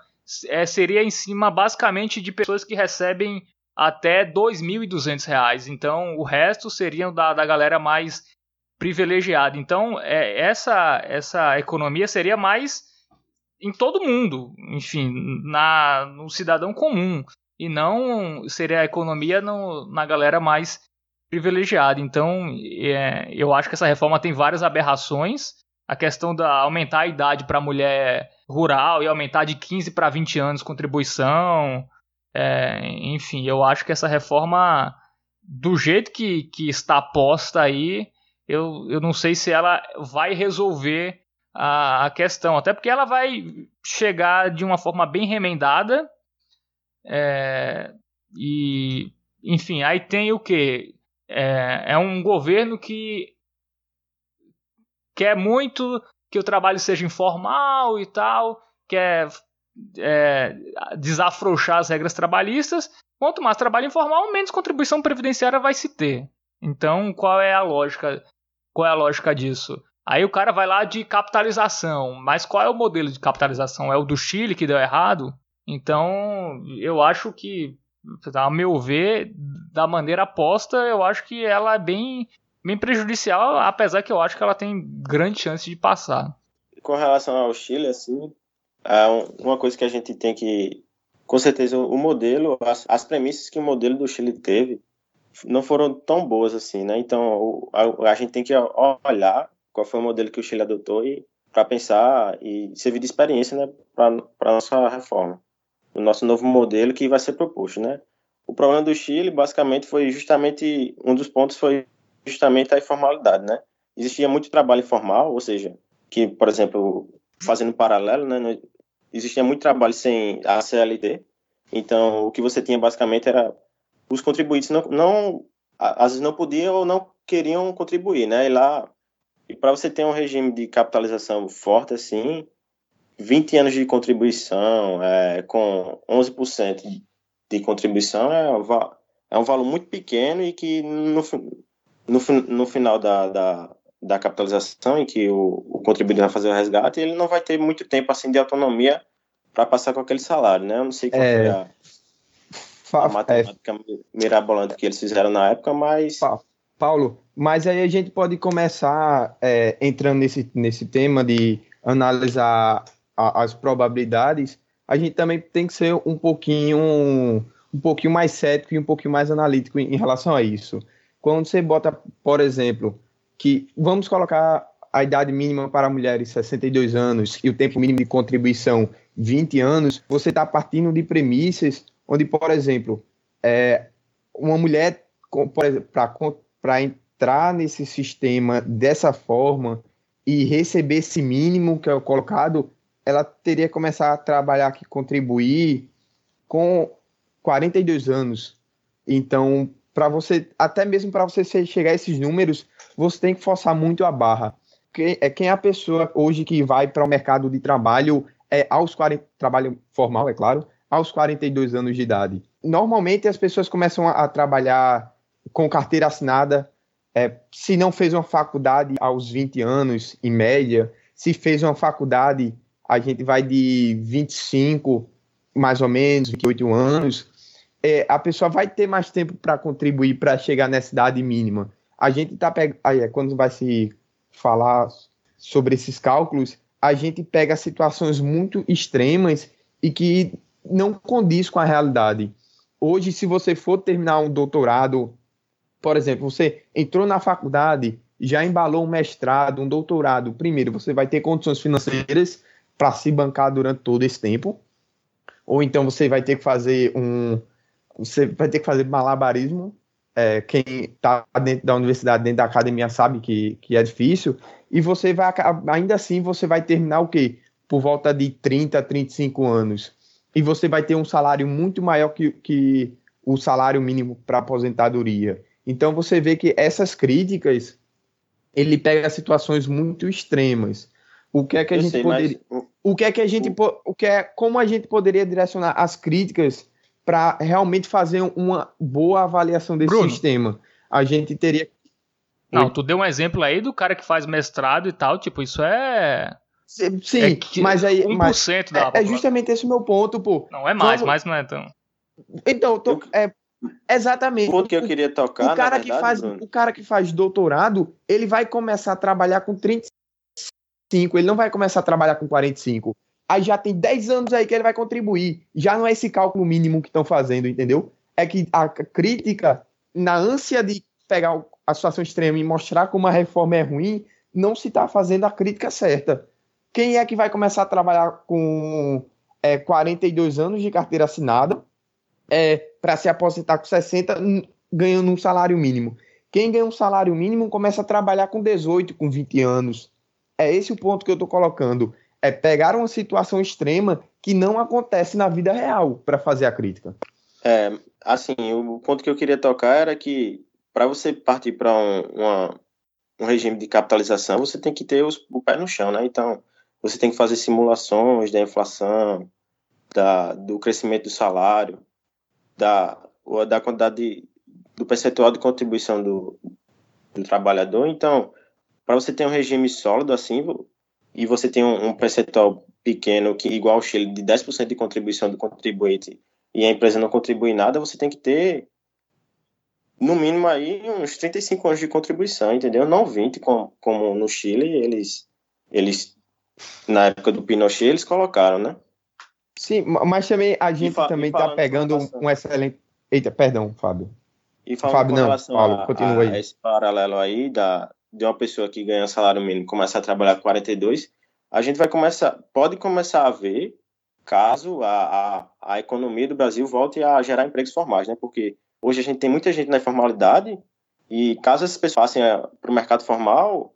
é, seria em cima basicamente de pessoas que recebem até R$ 2.200. Então, o resto seriam da, da galera mais privilegiada. Então, é, essa, essa economia seria mais em todo mundo, enfim, na, no cidadão comum. E não seria a economia no, na galera mais privilegiada. Então, é, eu acho que essa reforma tem várias aberrações. A questão da aumentar a idade para a mulher rural e aumentar de 15 para 20 anos contribuição. É, enfim, eu acho que essa reforma, do jeito que, que está posta aí, eu, eu não sei se ela vai resolver a, a questão. Até porque ela vai chegar de uma forma bem remendada. É, e, enfim, aí tem o que? É, é um governo que quer muito que o trabalho seja informal e tal, quer é, desafrouxar as regras trabalhistas. Quanto mais trabalho informal, menos contribuição previdenciária vai se ter. Então, qual é a lógica? Qual é a lógica disso? Aí o cara vai lá de capitalização, mas qual é o modelo de capitalização? É o do Chile que deu errado? Então, eu acho que, a meu ver, da maneira aposta, eu acho que ela é bem bem prejudicial, apesar que eu acho que ela tem grande chance de passar. Com relação ao Chile, assim, é uma coisa que a gente tem que, com certeza, o modelo, as, as premissas que o modelo do Chile teve, não foram tão boas assim, né? Então, a, a gente tem que olhar qual foi o modelo que o Chile adotou e para pensar e servir de experiência, né, para a nossa reforma, o nosso novo modelo que vai ser proposto, né? O problema do Chile, basicamente, foi justamente um dos pontos foi justamente a informalidade, né? Existia muito trabalho informal, ou seja, que, por exemplo, fazendo um paralelo, né, existia muito trabalho sem a CLT, então o que você tinha basicamente era os contribuintes não, não às vezes não podiam ou não queriam contribuir, né? E lá, e para você ter um regime de capitalização forte assim, 20 anos de contribuição, é, com 11% de contribuição, é, é um valor muito pequeno e que no, no, no final da, da, da capitalização, em que o, o contribuidor vai fazer o resgate, ele não vai ter muito tempo assim de autonomia para passar com aquele salário, né? Eu não sei qual é... foi a, a matemática é... mirabolante que eles fizeram na época, mas... Paulo, mas aí a gente pode começar é, entrando nesse, nesse tema de analisar a, as probabilidades, a gente também tem que ser um pouquinho um pouquinho mais cético e um pouquinho mais analítico em, em relação a isso. Quando você bota, por exemplo, que vamos colocar a idade mínima para mulheres 62 anos e o tempo mínimo de contribuição 20 anos, você está partindo de premissas onde, por exemplo, é, uma mulher para entrar nesse sistema dessa forma e receber esse mínimo que é colocado, ela teria que começar a trabalhar aqui, contribuir com 42 anos. Então, para você, até mesmo para você chegar a esses números, você tem que forçar muito a barra. Quem é quem é a pessoa hoje que vai para o mercado de trabalho é aos 40, trabalho formal, é claro, aos 42 anos de idade. Normalmente as pessoas começam a, a trabalhar com carteira assinada, é, se não fez uma faculdade aos 20 anos, em média, se fez uma faculdade, a gente vai de 25, mais ou menos, 28 anos, é, a pessoa vai ter mais tempo para contribuir para chegar nessa idade mínima. A gente está pegando. É, quando vai se falar sobre esses cálculos, a gente pega situações muito extremas e que não condiz com a realidade. Hoje, se você for terminar um doutorado, por exemplo, você entrou na faculdade, já embalou um mestrado, um doutorado, primeiro você vai ter condições financeiras para se bancar durante todo esse tempo, ou então você vai ter que fazer um, você vai ter que fazer malabarismo. É, quem está dentro da universidade, dentro da academia, sabe que, que é difícil. E você vai, ainda assim, você vai terminar o quê? Por volta de 30, 35 anos. E você vai ter um salário muito maior que, que o salário mínimo para aposentadoria. Então você vê que essas críticas ele pega situações muito extremas. O que é que a Eu gente sei, poderia, mas... o que é que a gente, o que é como a gente poderia direcionar as críticas para realmente fazer uma boa avaliação desse Bruno, sistema. A gente teria. Não, tu deu um exemplo aí do cara que faz mestrado e tal, tipo, isso é. Sim, é mas aí. 1% mas da é, é justamente esse o meu ponto, pô. Não, é mais, Quando... mas não é tão. Então, tô, é, exatamente. O ponto que eu queria tocar. O cara, verdade, que faz, Bruno. o cara que faz doutorado, ele vai começar a trabalhar com 35, ele não vai começar a trabalhar com 45 aí já tem 10 anos aí que ele vai contribuir. Já não é esse cálculo mínimo que estão fazendo, entendeu? É que a crítica, na ânsia de pegar a situação extrema e mostrar como a reforma é ruim, não se está fazendo a crítica certa. Quem é que vai começar a trabalhar com é, 42 anos de carteira assinada é, para se aposentar com 60, ganhando um salário mínimo? Quem ganha um salário mínimo começa a trabalhar com 18, com 20 anos. É esse o ponto que eu estou colocando é pegar uma situação extrema que não acontece na vida real para fazer a crítica. É, assim, o ponto que eu queria tocar era que para você partir para um, um regime de capitalização, você tem que ter os, o pé no chão, né? Então, você tem que fazer simulações da inflação, da, do crescimento do salário, da, da quantidade de, do percentual de contribuição do, do trabalhador. Então, para você ter um regime sólido assim, e você tem um, um percentual pequeno, que igual o Chile, de 10% de contribuição do contribuinte, e a empresa não contribui nada, você tem que ter, no mínimo, aí uns 35 anos de contribuição, entendeu? Não 20, como, como no Chile, eles, eles, na época do Pinochet, eles colocaram, né? Sim, mas também a gente também está pegando um excelente... Eita, perdão, Fábio. E falando Fábio, com relação não, Paulo, continua a, a esse paralelo aí da, de uma pessoa que ganha salário mínimo começar a trabalhar com 42, a gente vai começar, pode começar a ver caso a, a, a economia do Brasil volte a gerar empregos formais, né? Porque hoje a gente tem muita gente na informalidade e caso essas pessoas passem para o mercado formal,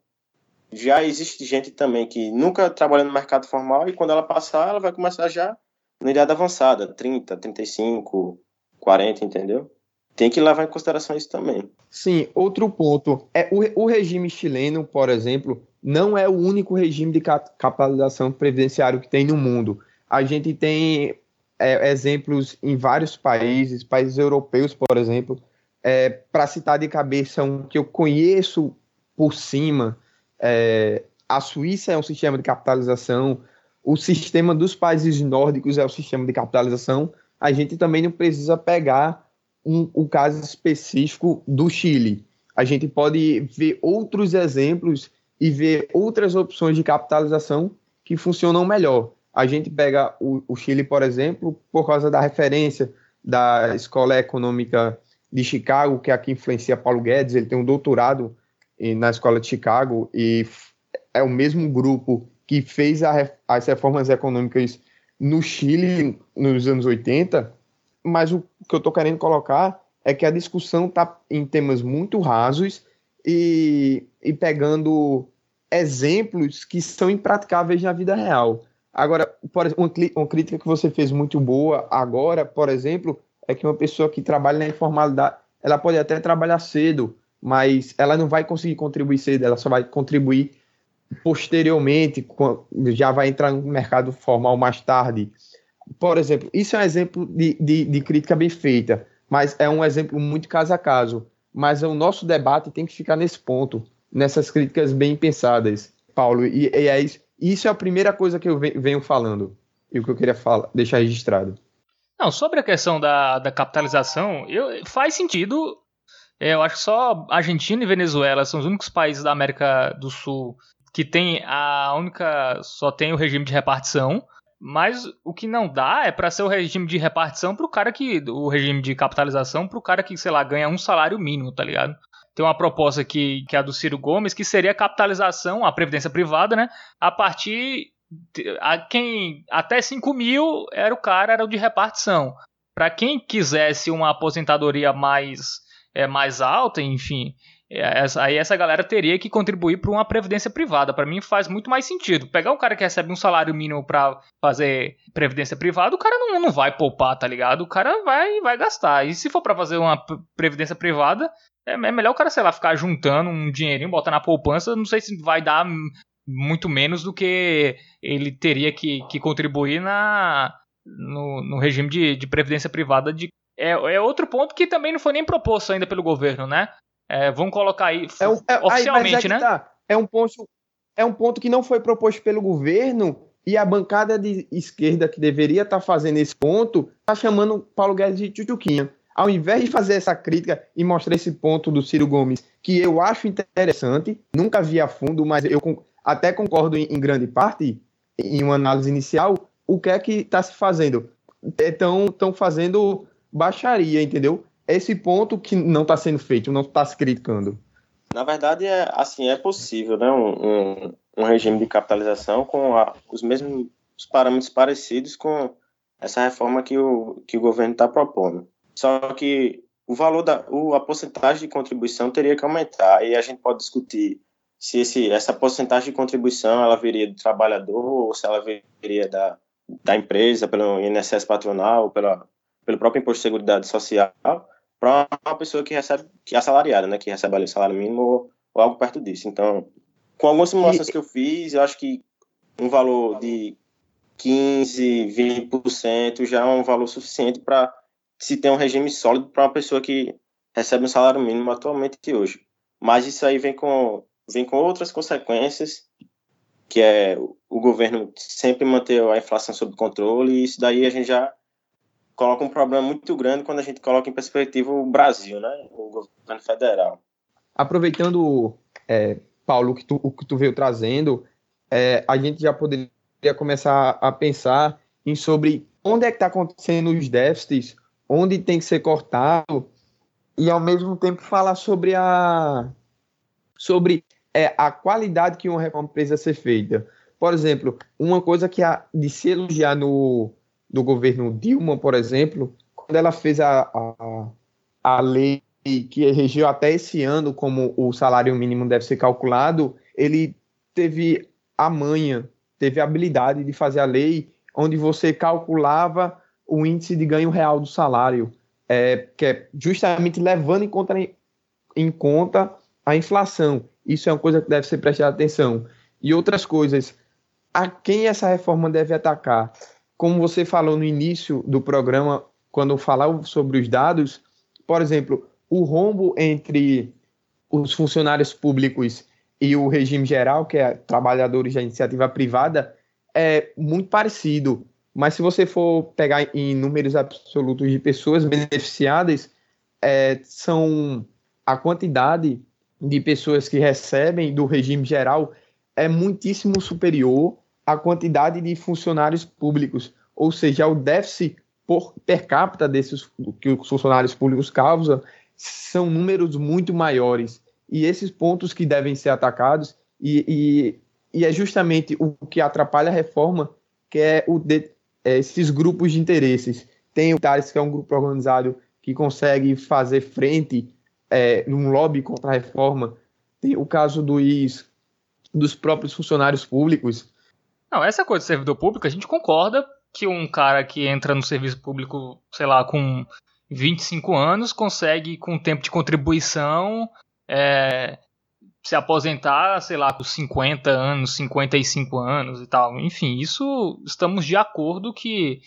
já existe gente também que nunca trabalhou no mercado formal e quando ela passar, ela vai começar já na idade avançada, 30, 35, 40, entendeu? tem que levar em consideração isso também. Sim, outro ponto é o, o regime chileno, por exemplo, não é o único regime de capitalização previdenciário que tem no mundo. A gente tem é, exemplos em vários países, países europeus, por exemplo. É, Para citar de cabeça um que eu conheço por cima, é, a Suíça é um sistema de capitalização, o sistema dos países nórdicos é o sistema de capitalização. A gente também não precisa pegar um, um caso específico do Chile. A gente pode ver outros exemplos e ver outras opções de capitalização que funcionam melhor. A gente pega o, o Chile, por exemplo, por causa da referência da Escola Econômica de Chicago, que aqui influencia Paulo Guedes, ele tem um doutorado na Escola de Chicago e é o mesmo grupo que fez a, as reformas econômicas no Chile nos anos 80, mas o que eu estou querendo colocar é que a discussão está em temas muito rasos e, e pegando exemplos que são impraticáveis na vida real. Agora, por, uma, uma crítica que você fez muito boa agora, por exemplo, é que uma pessoa que trabalha na informalidade, ela pode até trabalhar cedo, mas ela não vai conseguir contribuir cedo, ela só vai contribuir posteriormente, já vai entrar no mercado formal mais tarde. Por exemplo, isso é um exemplo de, de, de crítica bem feita, mas é um exemplo muito caso a caso. Mas o nosso debate tem que ficar nesse ponto nessas críticas bem pensadas, Paulo. E, e é isso, isso é a primeira coisa que eu venho falando e o que eu queria falar, deixar registrado. Não, sobre a questão da, da capitalização, eu, faz sentido. É, eu acho que só Argentina e Venezuela são os únicos países da América do Sul que tem a única. só tem o regime de repartição. Mas o que não dá é para ser o regime de repartição pro cara que. O regime de capitalização pro cara que, sei lá, ganha um salário mínimo, tá ligado? tem uma proposta que, que é a do Ciro Gomes, que seria a capitalização, a previdência privada, né? A partir. A quem até 5 mil era o cara, era o de repartição. Para quem quisesse uma aposentadoria mais, é, mais alta, enfim, essa, aí essa galera teria que contribuir para uma previdência privada. Para mim faz muito mais sentido. Pegar o cara que recebe um salário mínimo para fazer previdência privada, o cara não, não vai poupar, tá ligado? O cara vai, vai gastar. E se for para fazer uma previdência privada, é, é melhor o cara, sei lá, ficar juntando um dinheirinho, botar na poupança. Não sei se vai dar muito menos do que ele teria que, que contribuir na, no, no regime de, de previdência privada. De, é, é outro ponto que também não foi nem proposto ainda pelo governo, né? É, vamos colocar aí é um, é, oficialmente, aí, é né? Tá. É um ponto é um ponto que não foi proposto pelo governo e a bancada de esquerda que deveria estar tá fazendo esse ponto está chamando Paulo Guedes de tchutchuquinha ao invés de fazer essa crítica e mostrar esse ponto do Ciro Gomes, que eu acho interessante, nunca vi a fundo, mas eu até concordo em, em grande parte, em uma análise inicial, o que é que está se fazendo? Estão é, fazendo baixaria, entendeu? Esse ponto que não está sendo feito, não está se criticando. Na verdade, é assim, é possível, né? Um, um, um regime de capitalização com a, os mesmos parâmetros parecidos com essa reforma que o, que o governo está propondo. Só que o valor da o, a porcentagem de contribuição teria que aumentar. E a gente pode discutir se esse, essa porcentagem de contribuição ela viria do trabalhador ou se ela viria da, da empresa, pelo INSS patronal, pela, pelo próprio imposto de seguridade social, para uma pessoa que recebe, que é assalariada, né, que recebe ali o salário mínimo ou, ou, algo perto disso. Então, com algumas simulações e... que eu fiz, eu acho que um valor de 15, 20% já é um valor suficiente para se tem um regime sólido para uma pessoa que recebe um salário mínimo atualmente e hoje. Mas isso aí vem com, vem com outras consequências, que é o governo sempre manter a inflação sob controle, e isso daí a gente já coloca um problema muito grande quando a gente coloca em perspectiva o Brasil, né? o governo federal. Aproveitando, é, Paulo, o que, tu, o que tu veio trazendo, é, a gente já poderia começar a pensar em sobre onde é que está acontecendo os déficits onde tem que ser cortado e ao mesmo tempo falar sobre a sobre é, a qualidade que uma reforma precisa ser feita. Por exemplo, uma coisa que a, de se elogiar no do governo Dilma, por exemplo, quando ela fez a, a, a lei que regiu até esse ano como o salário mínimo deve ser calculado, ele teve a manha, teve a habilidade de fazer a lei onde você calculava o índice de ganho real do salário. é, que é justamente levando em conta, em conta a inflação. Isso é uma coisa que deve ser prestada atenção. E outras coisas, a quem essa reforma deve atacar? Como você falou no início do programa, quando falava sobre os dados, por exemplo, o rombo entre os funcionários públicos e o regime geral, que é trabalhadores da iniciativa privada, é muito parecido. Mas se você for pegar em números absolutos de pessoas beneficiadas, é, são a quantidade de pessoas que recebem do regime geral é muitíssimo superior à quantidade de funcionários públicos, ou seja, o déficit por per capita desses que os funcionários públicos causam são números muito maiores e esses pontos que devem ser atacados e, e, e é justamente o que atrapalha a reforma que é o de, é, esses grupos de interesses. Tem o TARES, que é um grupo organizado que consegue fazer frente é, num lobby contra a reforma. Tem o caso dos, dos próprios funcionários públicos. Não, essa coisa de servidor público, a gente concorda que um cara que entra no serviço público, sei lá, com 25 anos, consegue, com tempo de contribuição, é, se aposentar, sei lá, com 50 anos, 55 anos e tal. Enfim, isso estamos de acordo que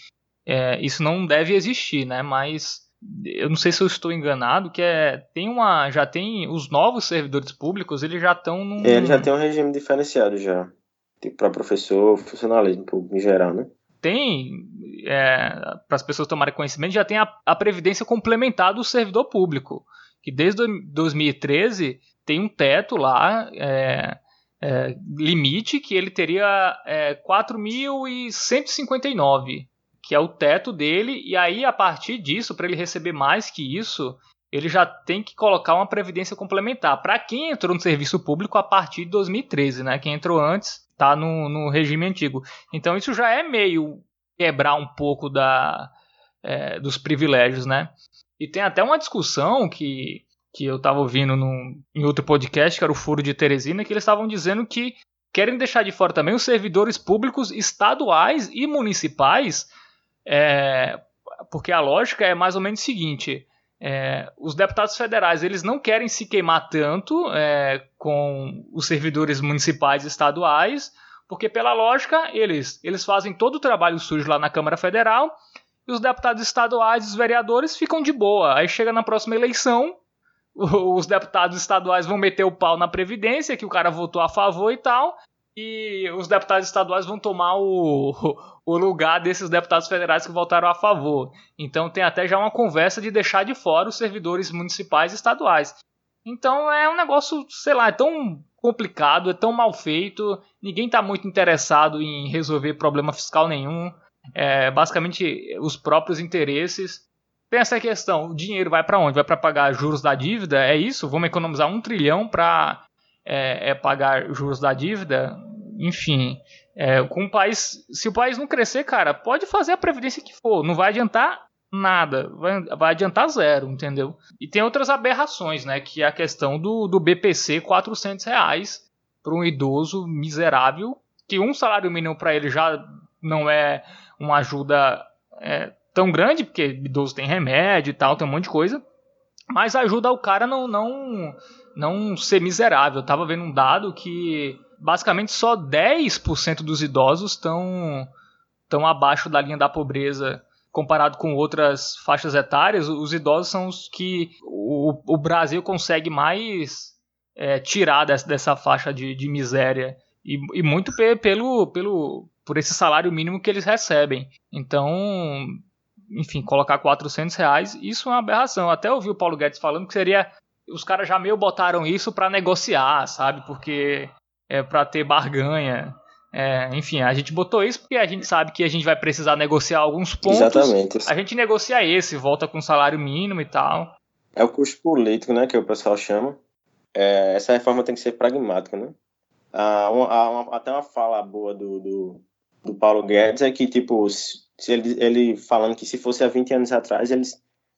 é, isso não deve existir, né? Mas eu não sei se eu estou enganado, que é tem uma já tem os novos servidores públicos, eles já estão num é, Ele já tem um regime diferenciado já, para professor, funcionalismo público em geral, né? Tem é, para as pessoas tomarem conhecimento, já tem a, a previdência complementar do servidor público, que desde 2013 tem um teto lá, é, é, limite, que ele teria é, 4.159, que é o teto dele, e aí a partir disso, para ele receber mais que isso, ele já tem que colocar uma previdência complementar. Para quem entrou no serviço público a partir de 2013, né? Quem entrou antes está no, no regime antigo. Então isso já é meio quebrar um pouco da, é, dos privilégios, né? E tem até uma discussão que que eu estava ouvindo num, em outro podcast, que era o Furo de Teresina, que eles estavam dizendo que querem deixar de fora também os servidores públicos estaduais e municipais, é, porque a lógica é mais ou menos o seguinte: é, os deputados federais eles não querem se queimar tanto é, com os servidores municipais e estaduais, porque pela lógica eles, eles fazem todo o trabalho sujo lá na Câmara Federal e os deputados estaduais e os vereadores ficam de boa. Aí chega na próxima eleição, os deputados estaduais vão meter o pau na Previdência, que o cara votou a favor e tal, e os deputados estaduais vão tomar o, o lugar desses deputados federais que votaram a favor. Então tem até já uma conversa de deixar de fora os servidores municipais e estaduais. Então é um negócio, sei lá, é tão complicado, é tão mal feito, ninguém está muito interessado em resolver problema fiscal nenhum. É, basicamente os próprios interesses tem essa questão: o dinheiro vai para onde? Vai para pagar juros da dívida? É isso? Vamos economizar um trilhão para é, é, pagar juros da dívida? Enfim, é, com o país, se o país não crescer, cara, pode fazer a previdência que for, não vai adiantar nada, vai, vai adiantar zero, entendeu? E tem outras aberrações, né? Que é a questão do, do BPC 400 reais para um idoso miserável, que um salário mínimo para ele já não é uma ajuda é, tão grande, porque idoso tem remédio e tal, tem um monte de coisa, mas ajuda o cara não, não, não ser miserável. Eu tava vendo um dado que basicamente só 10% dos idosos estão estão abaixo da linha da pobreza comparado com outras faixas etárias. Os idosos são os que o, o Brasil consegue mais é, tirar dessa, dessa faixa de, de miséria. E, e muito pelo, pelo, por esse salário mínimo que eles recebem. Então, enfim, colocar 400 reais, isso é uma aberração. Até ouvi o Paulo Guedes falando que seria. Os caras já meio botaram isso para negociar, sabe? Porque é para ter barganha. É, enfim, a gente botou isso porque a gente sabe que a gente vai precisar negociar alguns pontos. Exatamente. A gente negocia esse, volta com salário mínimo e tal. É o custo político, né, que o pessoal chama. É, essa reforma tem que ser pragmática, né? Ah, uma, uma, até uma fala boa do, do, do Paulo Guedes é que, tipo, se ele, ele falando que se fosse há 20 anos atrás, ele,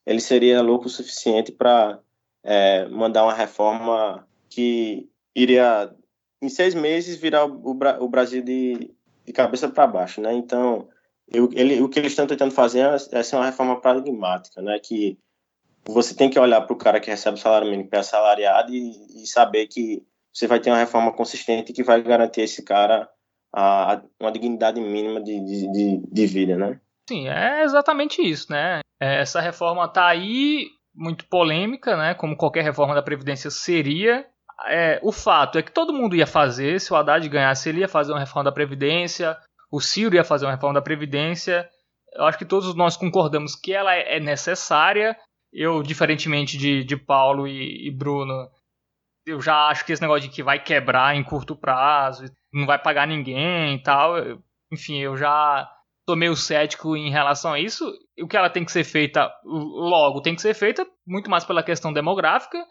ele seria louco o suficiente para é, mandar uma reforma que iria, em seis meses, virar o, o Brasil de, de cabeça para baixo, né? Então, eu, ele, o que eles estão tentando fazer é, é ser uma reforma paradigmática, né? Que você tem que olhar para o cara que recebe o salário mínimo, que é assalariado, e, e saber que você vai ter uma reforma consistente que vai garantir esse cara a, a uma dignidade mínima de, de, de, de, vida, né? Sim, é exatamente isso, né? É, essa reforma tá aí, muito polêmica, né? Como qualquer reforma da Previdência seria. É, o fato é que todo mundo ia fazer, se o Haddad ganhasse, ele ia fazer uma reforma da Previdência, o Ciro ia fazer uma reforma da Previdência. Eu acho que todos nós concordamos que ela é necessária. Eu, diferentemente de, de Paulo e, e Bruno, eu já acho que esse negócio de que vai quebrar em curto prazo, não vai pagar ninguém e tal, enfim, eu já tô meio cético em relação a isso. O que ela tem que ser feita logo tem que ser feita, muito mais pela questão demográfica,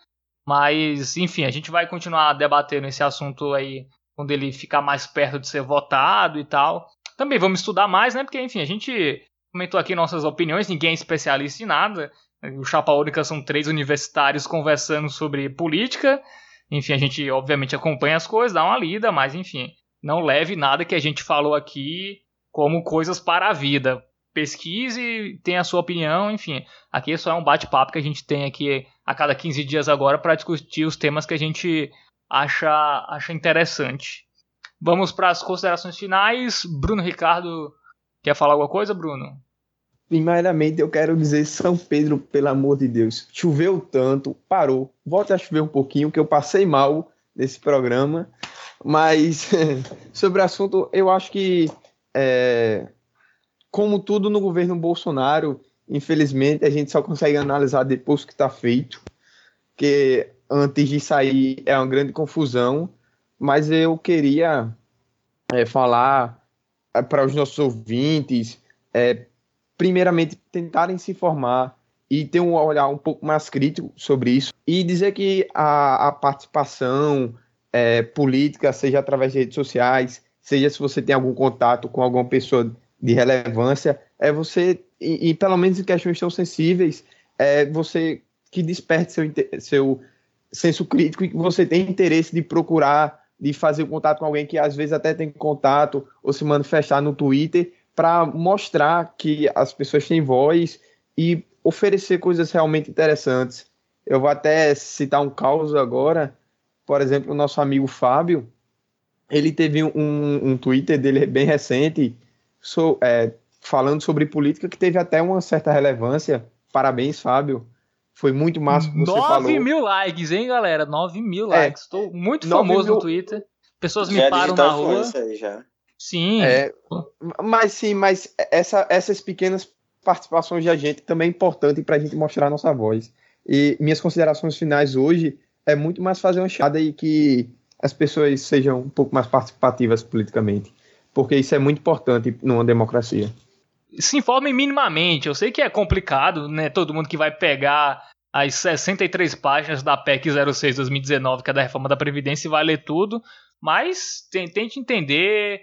mas enfim, a gente vai continuar debatendo esse assunto aí quando ele ficar mais perto de ser votado e tal. Também vamos estudar mais, né? Porque enfim, a gente comentou aqui nossas opiniões, ninguém é especialista em nada. O Chapa Única são três universitários conversando sobre política. Enfim, a gente obviamente acompanha as coisas, dá uma lida, mas enfim, não leve nada que a gente falou aqui como coisas para a vida. Pesquise, tenha a sua opinião, enfim. Aqui só é um bate-papo que a gente tem aqui a cada 15 dias agora para discutir os temas que a gente acha, acha interessante. Vamos para as considerações finais. Bruno Ricardo, quer falar alguma coisa, Bruno? Primeiramente, eu quero dizer, São Pedro, pelo amor de Deus, choveu tanto, parou, volta a chover um pouquinho, que eu passei mal nesse programa. Mas sobre o assunto, eu acho que, é, como tudo no governo Bolsonaro, infelizmente, a gente só consegue analisar depois que está feito, que antes de sair é uma grande confusão. Mas eu queria é, falar é, para os nossos ouvintes, é, primeiramente, tentarem se informar e ter um olhar um pouco mais crítico sobre isso e dizer que a, a participação é, política, seja através de redes sociais, seja se você tem algum contato com alguma pessoa de relevância, é você, e, e pelo menos em questões tão sensíveis, é você que desperte seu, seu senso crítico e que você tem interesse de procurar, de fazer contato com alguém que às vezes até tem contato ou se manifestar no Twitter para mostrar que as pessoas têm voz e oferecer coisas realmente interessantes. Eu vou até citar um caso agora, por exemplo, o nosso amigo Fábio, ele teve um, um Twitter dele bem recente so, é, falando sobre política que teve até uma certa relevância. Parabéns, Fábio. Foi muito massa que você 9 falou. 9 mil likes, hein, galera? 9 mil é, likes. Estou muito famoso mil... no Twitter. Pessoas me param na rua. Aí já. Sim. É, mas sim, mas essa, essas pequenas participações de gente também é importante para a gente mostrar a nossa voz. E minhas considerações finais hoje é muito mais fazer uma chamada e que as pessoas sejam um pouco mais participativas politicamente, porque isso é muito importante numa democracia. Se informem minimamente. Eu sei que é complicado, né? Todo mundo que vai pegar as 63 páginas da PEC 06 2019, que é da reforma da Previdência, e vai ler tudo, mas tente entender,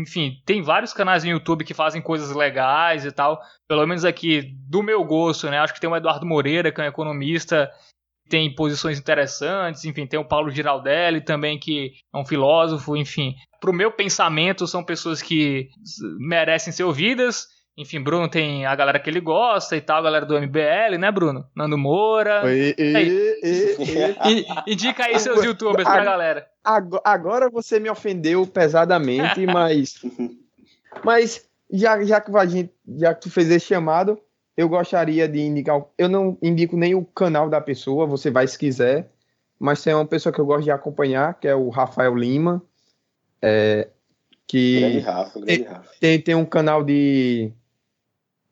enfim, tem vários canais no YouTube que fazem coisas legais e tal. Pelo menos aqui, do meu gosto, né? Acho que tem o Eduardo Moreira, que é um economista, tem posições interessantes. Enfim, tem o Paulo Giraldelli também, que é um filósofo. Enfim, pro meu pensamento, são pessoas que merecem ser ouvidas. Enfim, Bruno tem a galera que ele gosta e tal, a galera do MBL, né, Bruno? Nando Moura. E, e, e, indica aí seus youtubers pra galera. Agora você me ofendeu pesadamente, mas. Mas já, já, que a gente, já que tu fez esse chamado, eu gostaria de indicar. Eu não indico nem o canal da pessoa, você vai se quiser, mas tem uma pessoa que eu gosto de acompanhar, que é o Rafael Lima. É, que grande Rafa, grande Rafa. Tem, tem um canal de.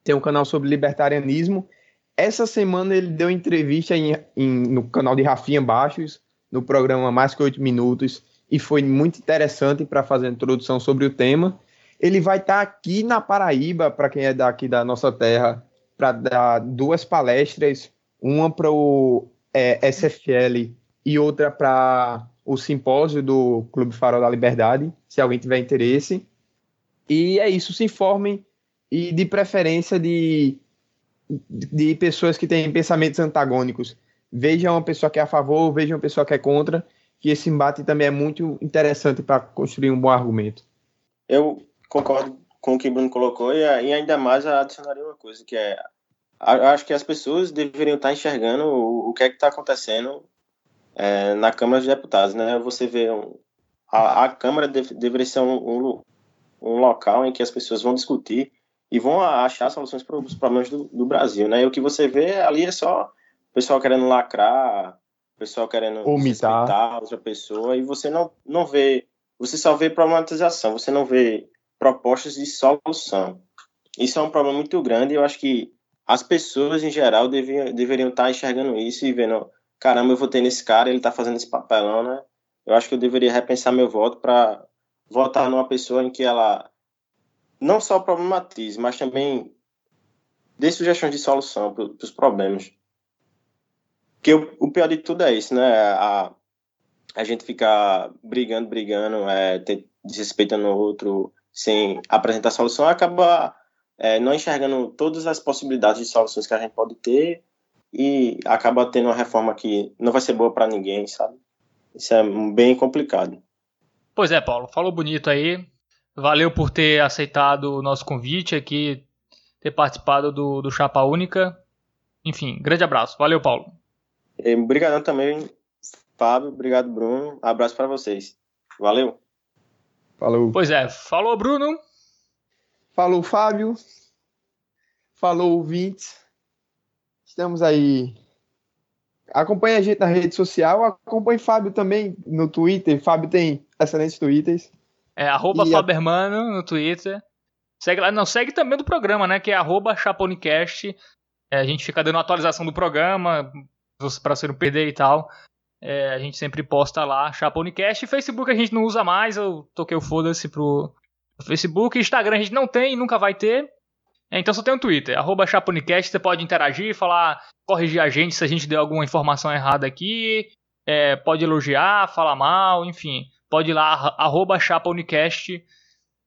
Tem um canal sobre libertarianismo. Essa semana ele deu entrevista em, em, no canal de Rafinha Baixos, no programa Mais que Oito Minutos, e foi muito interessante para fazer a introdução sobre o tema. Ele vai estar tá aqui na Paraíba, para quem é daqui da nossa terra, para dar duas palestras, uma para o é, SFL e outra para o simpósio do Clube Farol da Liberdade, se alguém tiver interesse. E é isso, se informem e de preferência de, de pessoas que têm pensamentos antagônicos. Veja uma pessoa que é a favor, veja uma pessoa que é contra, que esse embate também é muito interessante para construir um bom argumento. Eu concordo com o que o Bruno colocou e, ainda mais adicionaria uma coisa, que é acho que as pessoas deveriam estar enxergando o que é que está acontecendo é, na Câmara dos Deputados, né? Você vê um, a, a, Câmara deve, deveria ser um, um, um, local em que as pessoas vão discutir e vão achar soluções para os problemas do, do, Brasil, né? E o que você vê ali é só o pessoal querendo lacrar, o pessoal querendo Omitar. outra pessoa e você não, não vê, você só vê problematização, você não vê propostas de solução. Isso é um problema muito grande e eu acho que as pessoas em geral deviam, deveriam estar enxergando isso e vendo, caramba, eu votei nesse cara, ele está fazendo esse papelão, né? Eu acho que eu deveria repensar meu voto para votar numa pessoa em que ela não só problematize, mas também dê sugestões de solução para os problemas. Porque o, o, pior de tudo é isso, né? A, a gente ficar brigando, brigando, é, ter, desrespeitando o outro, sem apresentar solução, acaba é, não enxergando todas as possibilidades de soluções que a gente pode ter e acaba tendo uma reforma que não vai ser boa para ninguém, sabe? Isso é bem complicado. Pois é, Paulo, falou bonito aí. Valeu por ter aceitado o nosso convite aqui, ter participado do, do Chapa Única. Enfim, grande abraço. Valeu, Paulo. Obrigadão também, Fábio. Obrigado, Bruno. Abraço para vocês. Valeu. Falou. Pois é, falou, Bruno. Falou, Fábio. Falou, ouvintes. Estamos aí. Acompanhe a gente na rede social. Acompanhe Fábio também no Twitter. Fábio tem excelentes twitters. É arroba Fabermano no Twitter. Segue lá, não, segue também do programa, né? Que é arroba Chaponicast. É, a gente fica dando atualização do programa para você não perder e tal. É, a gente sempre posta lá, Chaponicast. Facebook a gente não usa mais, eu toquei o foda-se pro, Facebook, Instagram a gente não tem e nunca vai ter. É, então só tem o Twitter, arroba Chaponicast, você pode interagir, falar, corrigir a gente se a gente deu alguma informação errada aqui, é, pode elogiar, falar mal, enfim. Pode ir lá, arroba Chaponicast,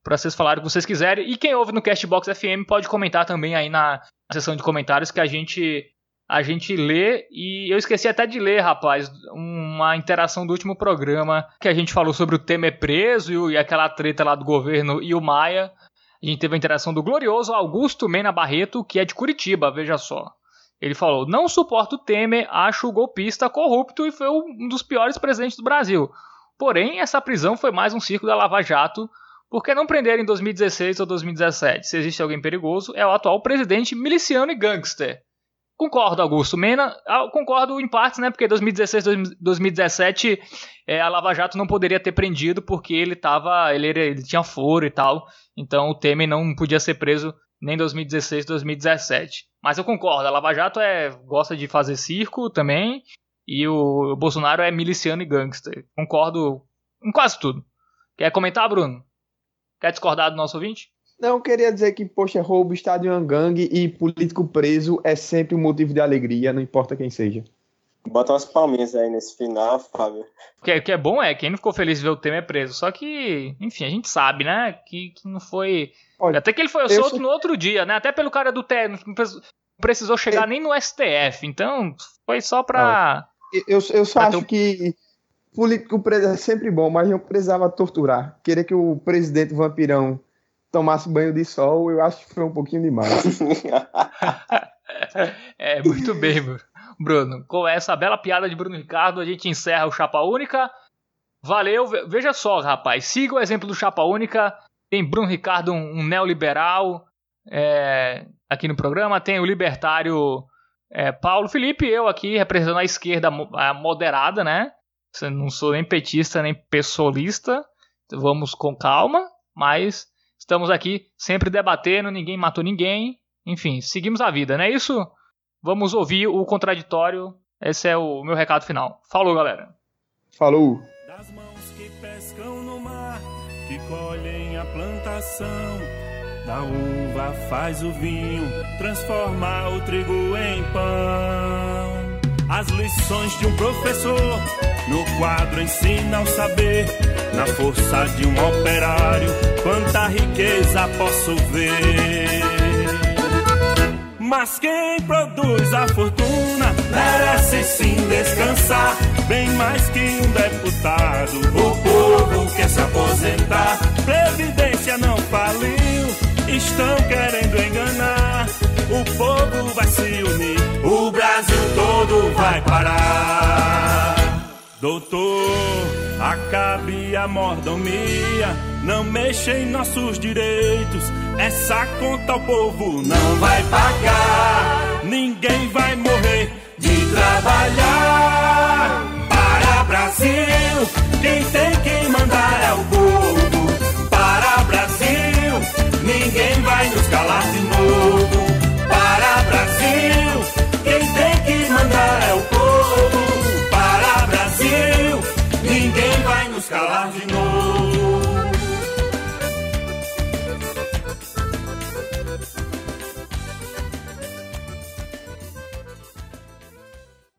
para vocês falarem o que vocês quiserem. E quem ouve no Castbox FM pode comentar também aí na, na seção de comentários que a gente a gente lê e eu esqueci até de ler, rapaz, uma interação do último programa que a gente falou sobre o Temer preso e, aquela treta lá do governo e o Maia. A gente teve a interação do glorioso Augusto Mena Barreto, que é de Curitiba, veja só. Ele falou: Não suporto o Temer, acho o golpista corrupto e foi um dos piores presidentes do Brasil. Porém, essa prisão foi mais um circo da Lava Jato. Por que não prender em 2016 ou 2017? Se existe alguém perigoso, é o atual presidente miliciano e gangster. Concordo, Augusto. Mena, ah, concordo em partes, né? Porque 2016, 2017 é, a Lava Jato não poderia ter prendido porque ele tava. Ele, ele tinha foro e tal. Então o Temer não podia ser preso nem 2016, 2017. Mas eu concordo, a Lava Jato é, gosta de fazer circo também. E o Bolsonaro é miliciano e gangster. Concordo em quase tudo. Quer comentar, Bruno? Quer discordar do nosso ouvinte? Não, queria dizer que, poxa, roubo, estádio é uma gangue e político preso é sempre um motivo de alegria, não importa quem seja. Bota umas palminhas aí nesse final, Fábio. O que, que é bom é, quem não ficou feliz de ver o Temer preso. Só que, enfim, a gente sabe, né? Que, que não foi. Olha, Até que ele foi solto sou... no outro dia, né? Até pelo cara do Temer. Não precisou chegar nem no STF. Então, foi só pra. Eu, eu só acho que político preso é sempre bom, mas não precisava torturar. Querer que o presidente vampirão tomasse banho de sol, eu acho que foi um pouquinho demais. é, muito bem, Bruno. Com essa bela piada de Bruno Ricardo, a gente encerra o Chapa Única. Valeu, veja só, rapaz. Siga o exemplo do Chapa Única. Tem Bruno Ricardo, um, um neoliberal, é, aqui no programa. Tem o libertário é, Paulo Felipe, eu aqui representando a esquerda moderada, né? Não sou nem petista nem pessoalista. Vamos com calma, mas Estamos aqui sempre debatendo, ninguém matou ninguém. Enfim, seguimos a vida, não é isso? Vamos ouvir o contraditório. Esse é o meu recado final. Falou, galera. Falou. Das mãos que pescam no mar, que colhem a plantação. Da uva faz o vinho, transforma o trigo em pão. As lições de um professor no quadro ensina o saber, na força de um operário, quanta riqueza posso ver. Mas quem produz a fortuna merece sim descansar, bem mais que um deputado. O povo quer se aposentar, Previdência não faliu, estão querendo enganar. O povo vai se unir, o Brasil todo vai parar. Doutor, acabe a mordomia, não mexa em nossos direitos. Essa conta o povo não vai pagar, ninguém vai morrer de trabalhar. Para Brasil, quem tem que mandar é o povo. Ninguém vai nos calar de novo. Para Brasil, quem tem que mandar é o povo. Para Brasil, ninguém vai nos calar de novo.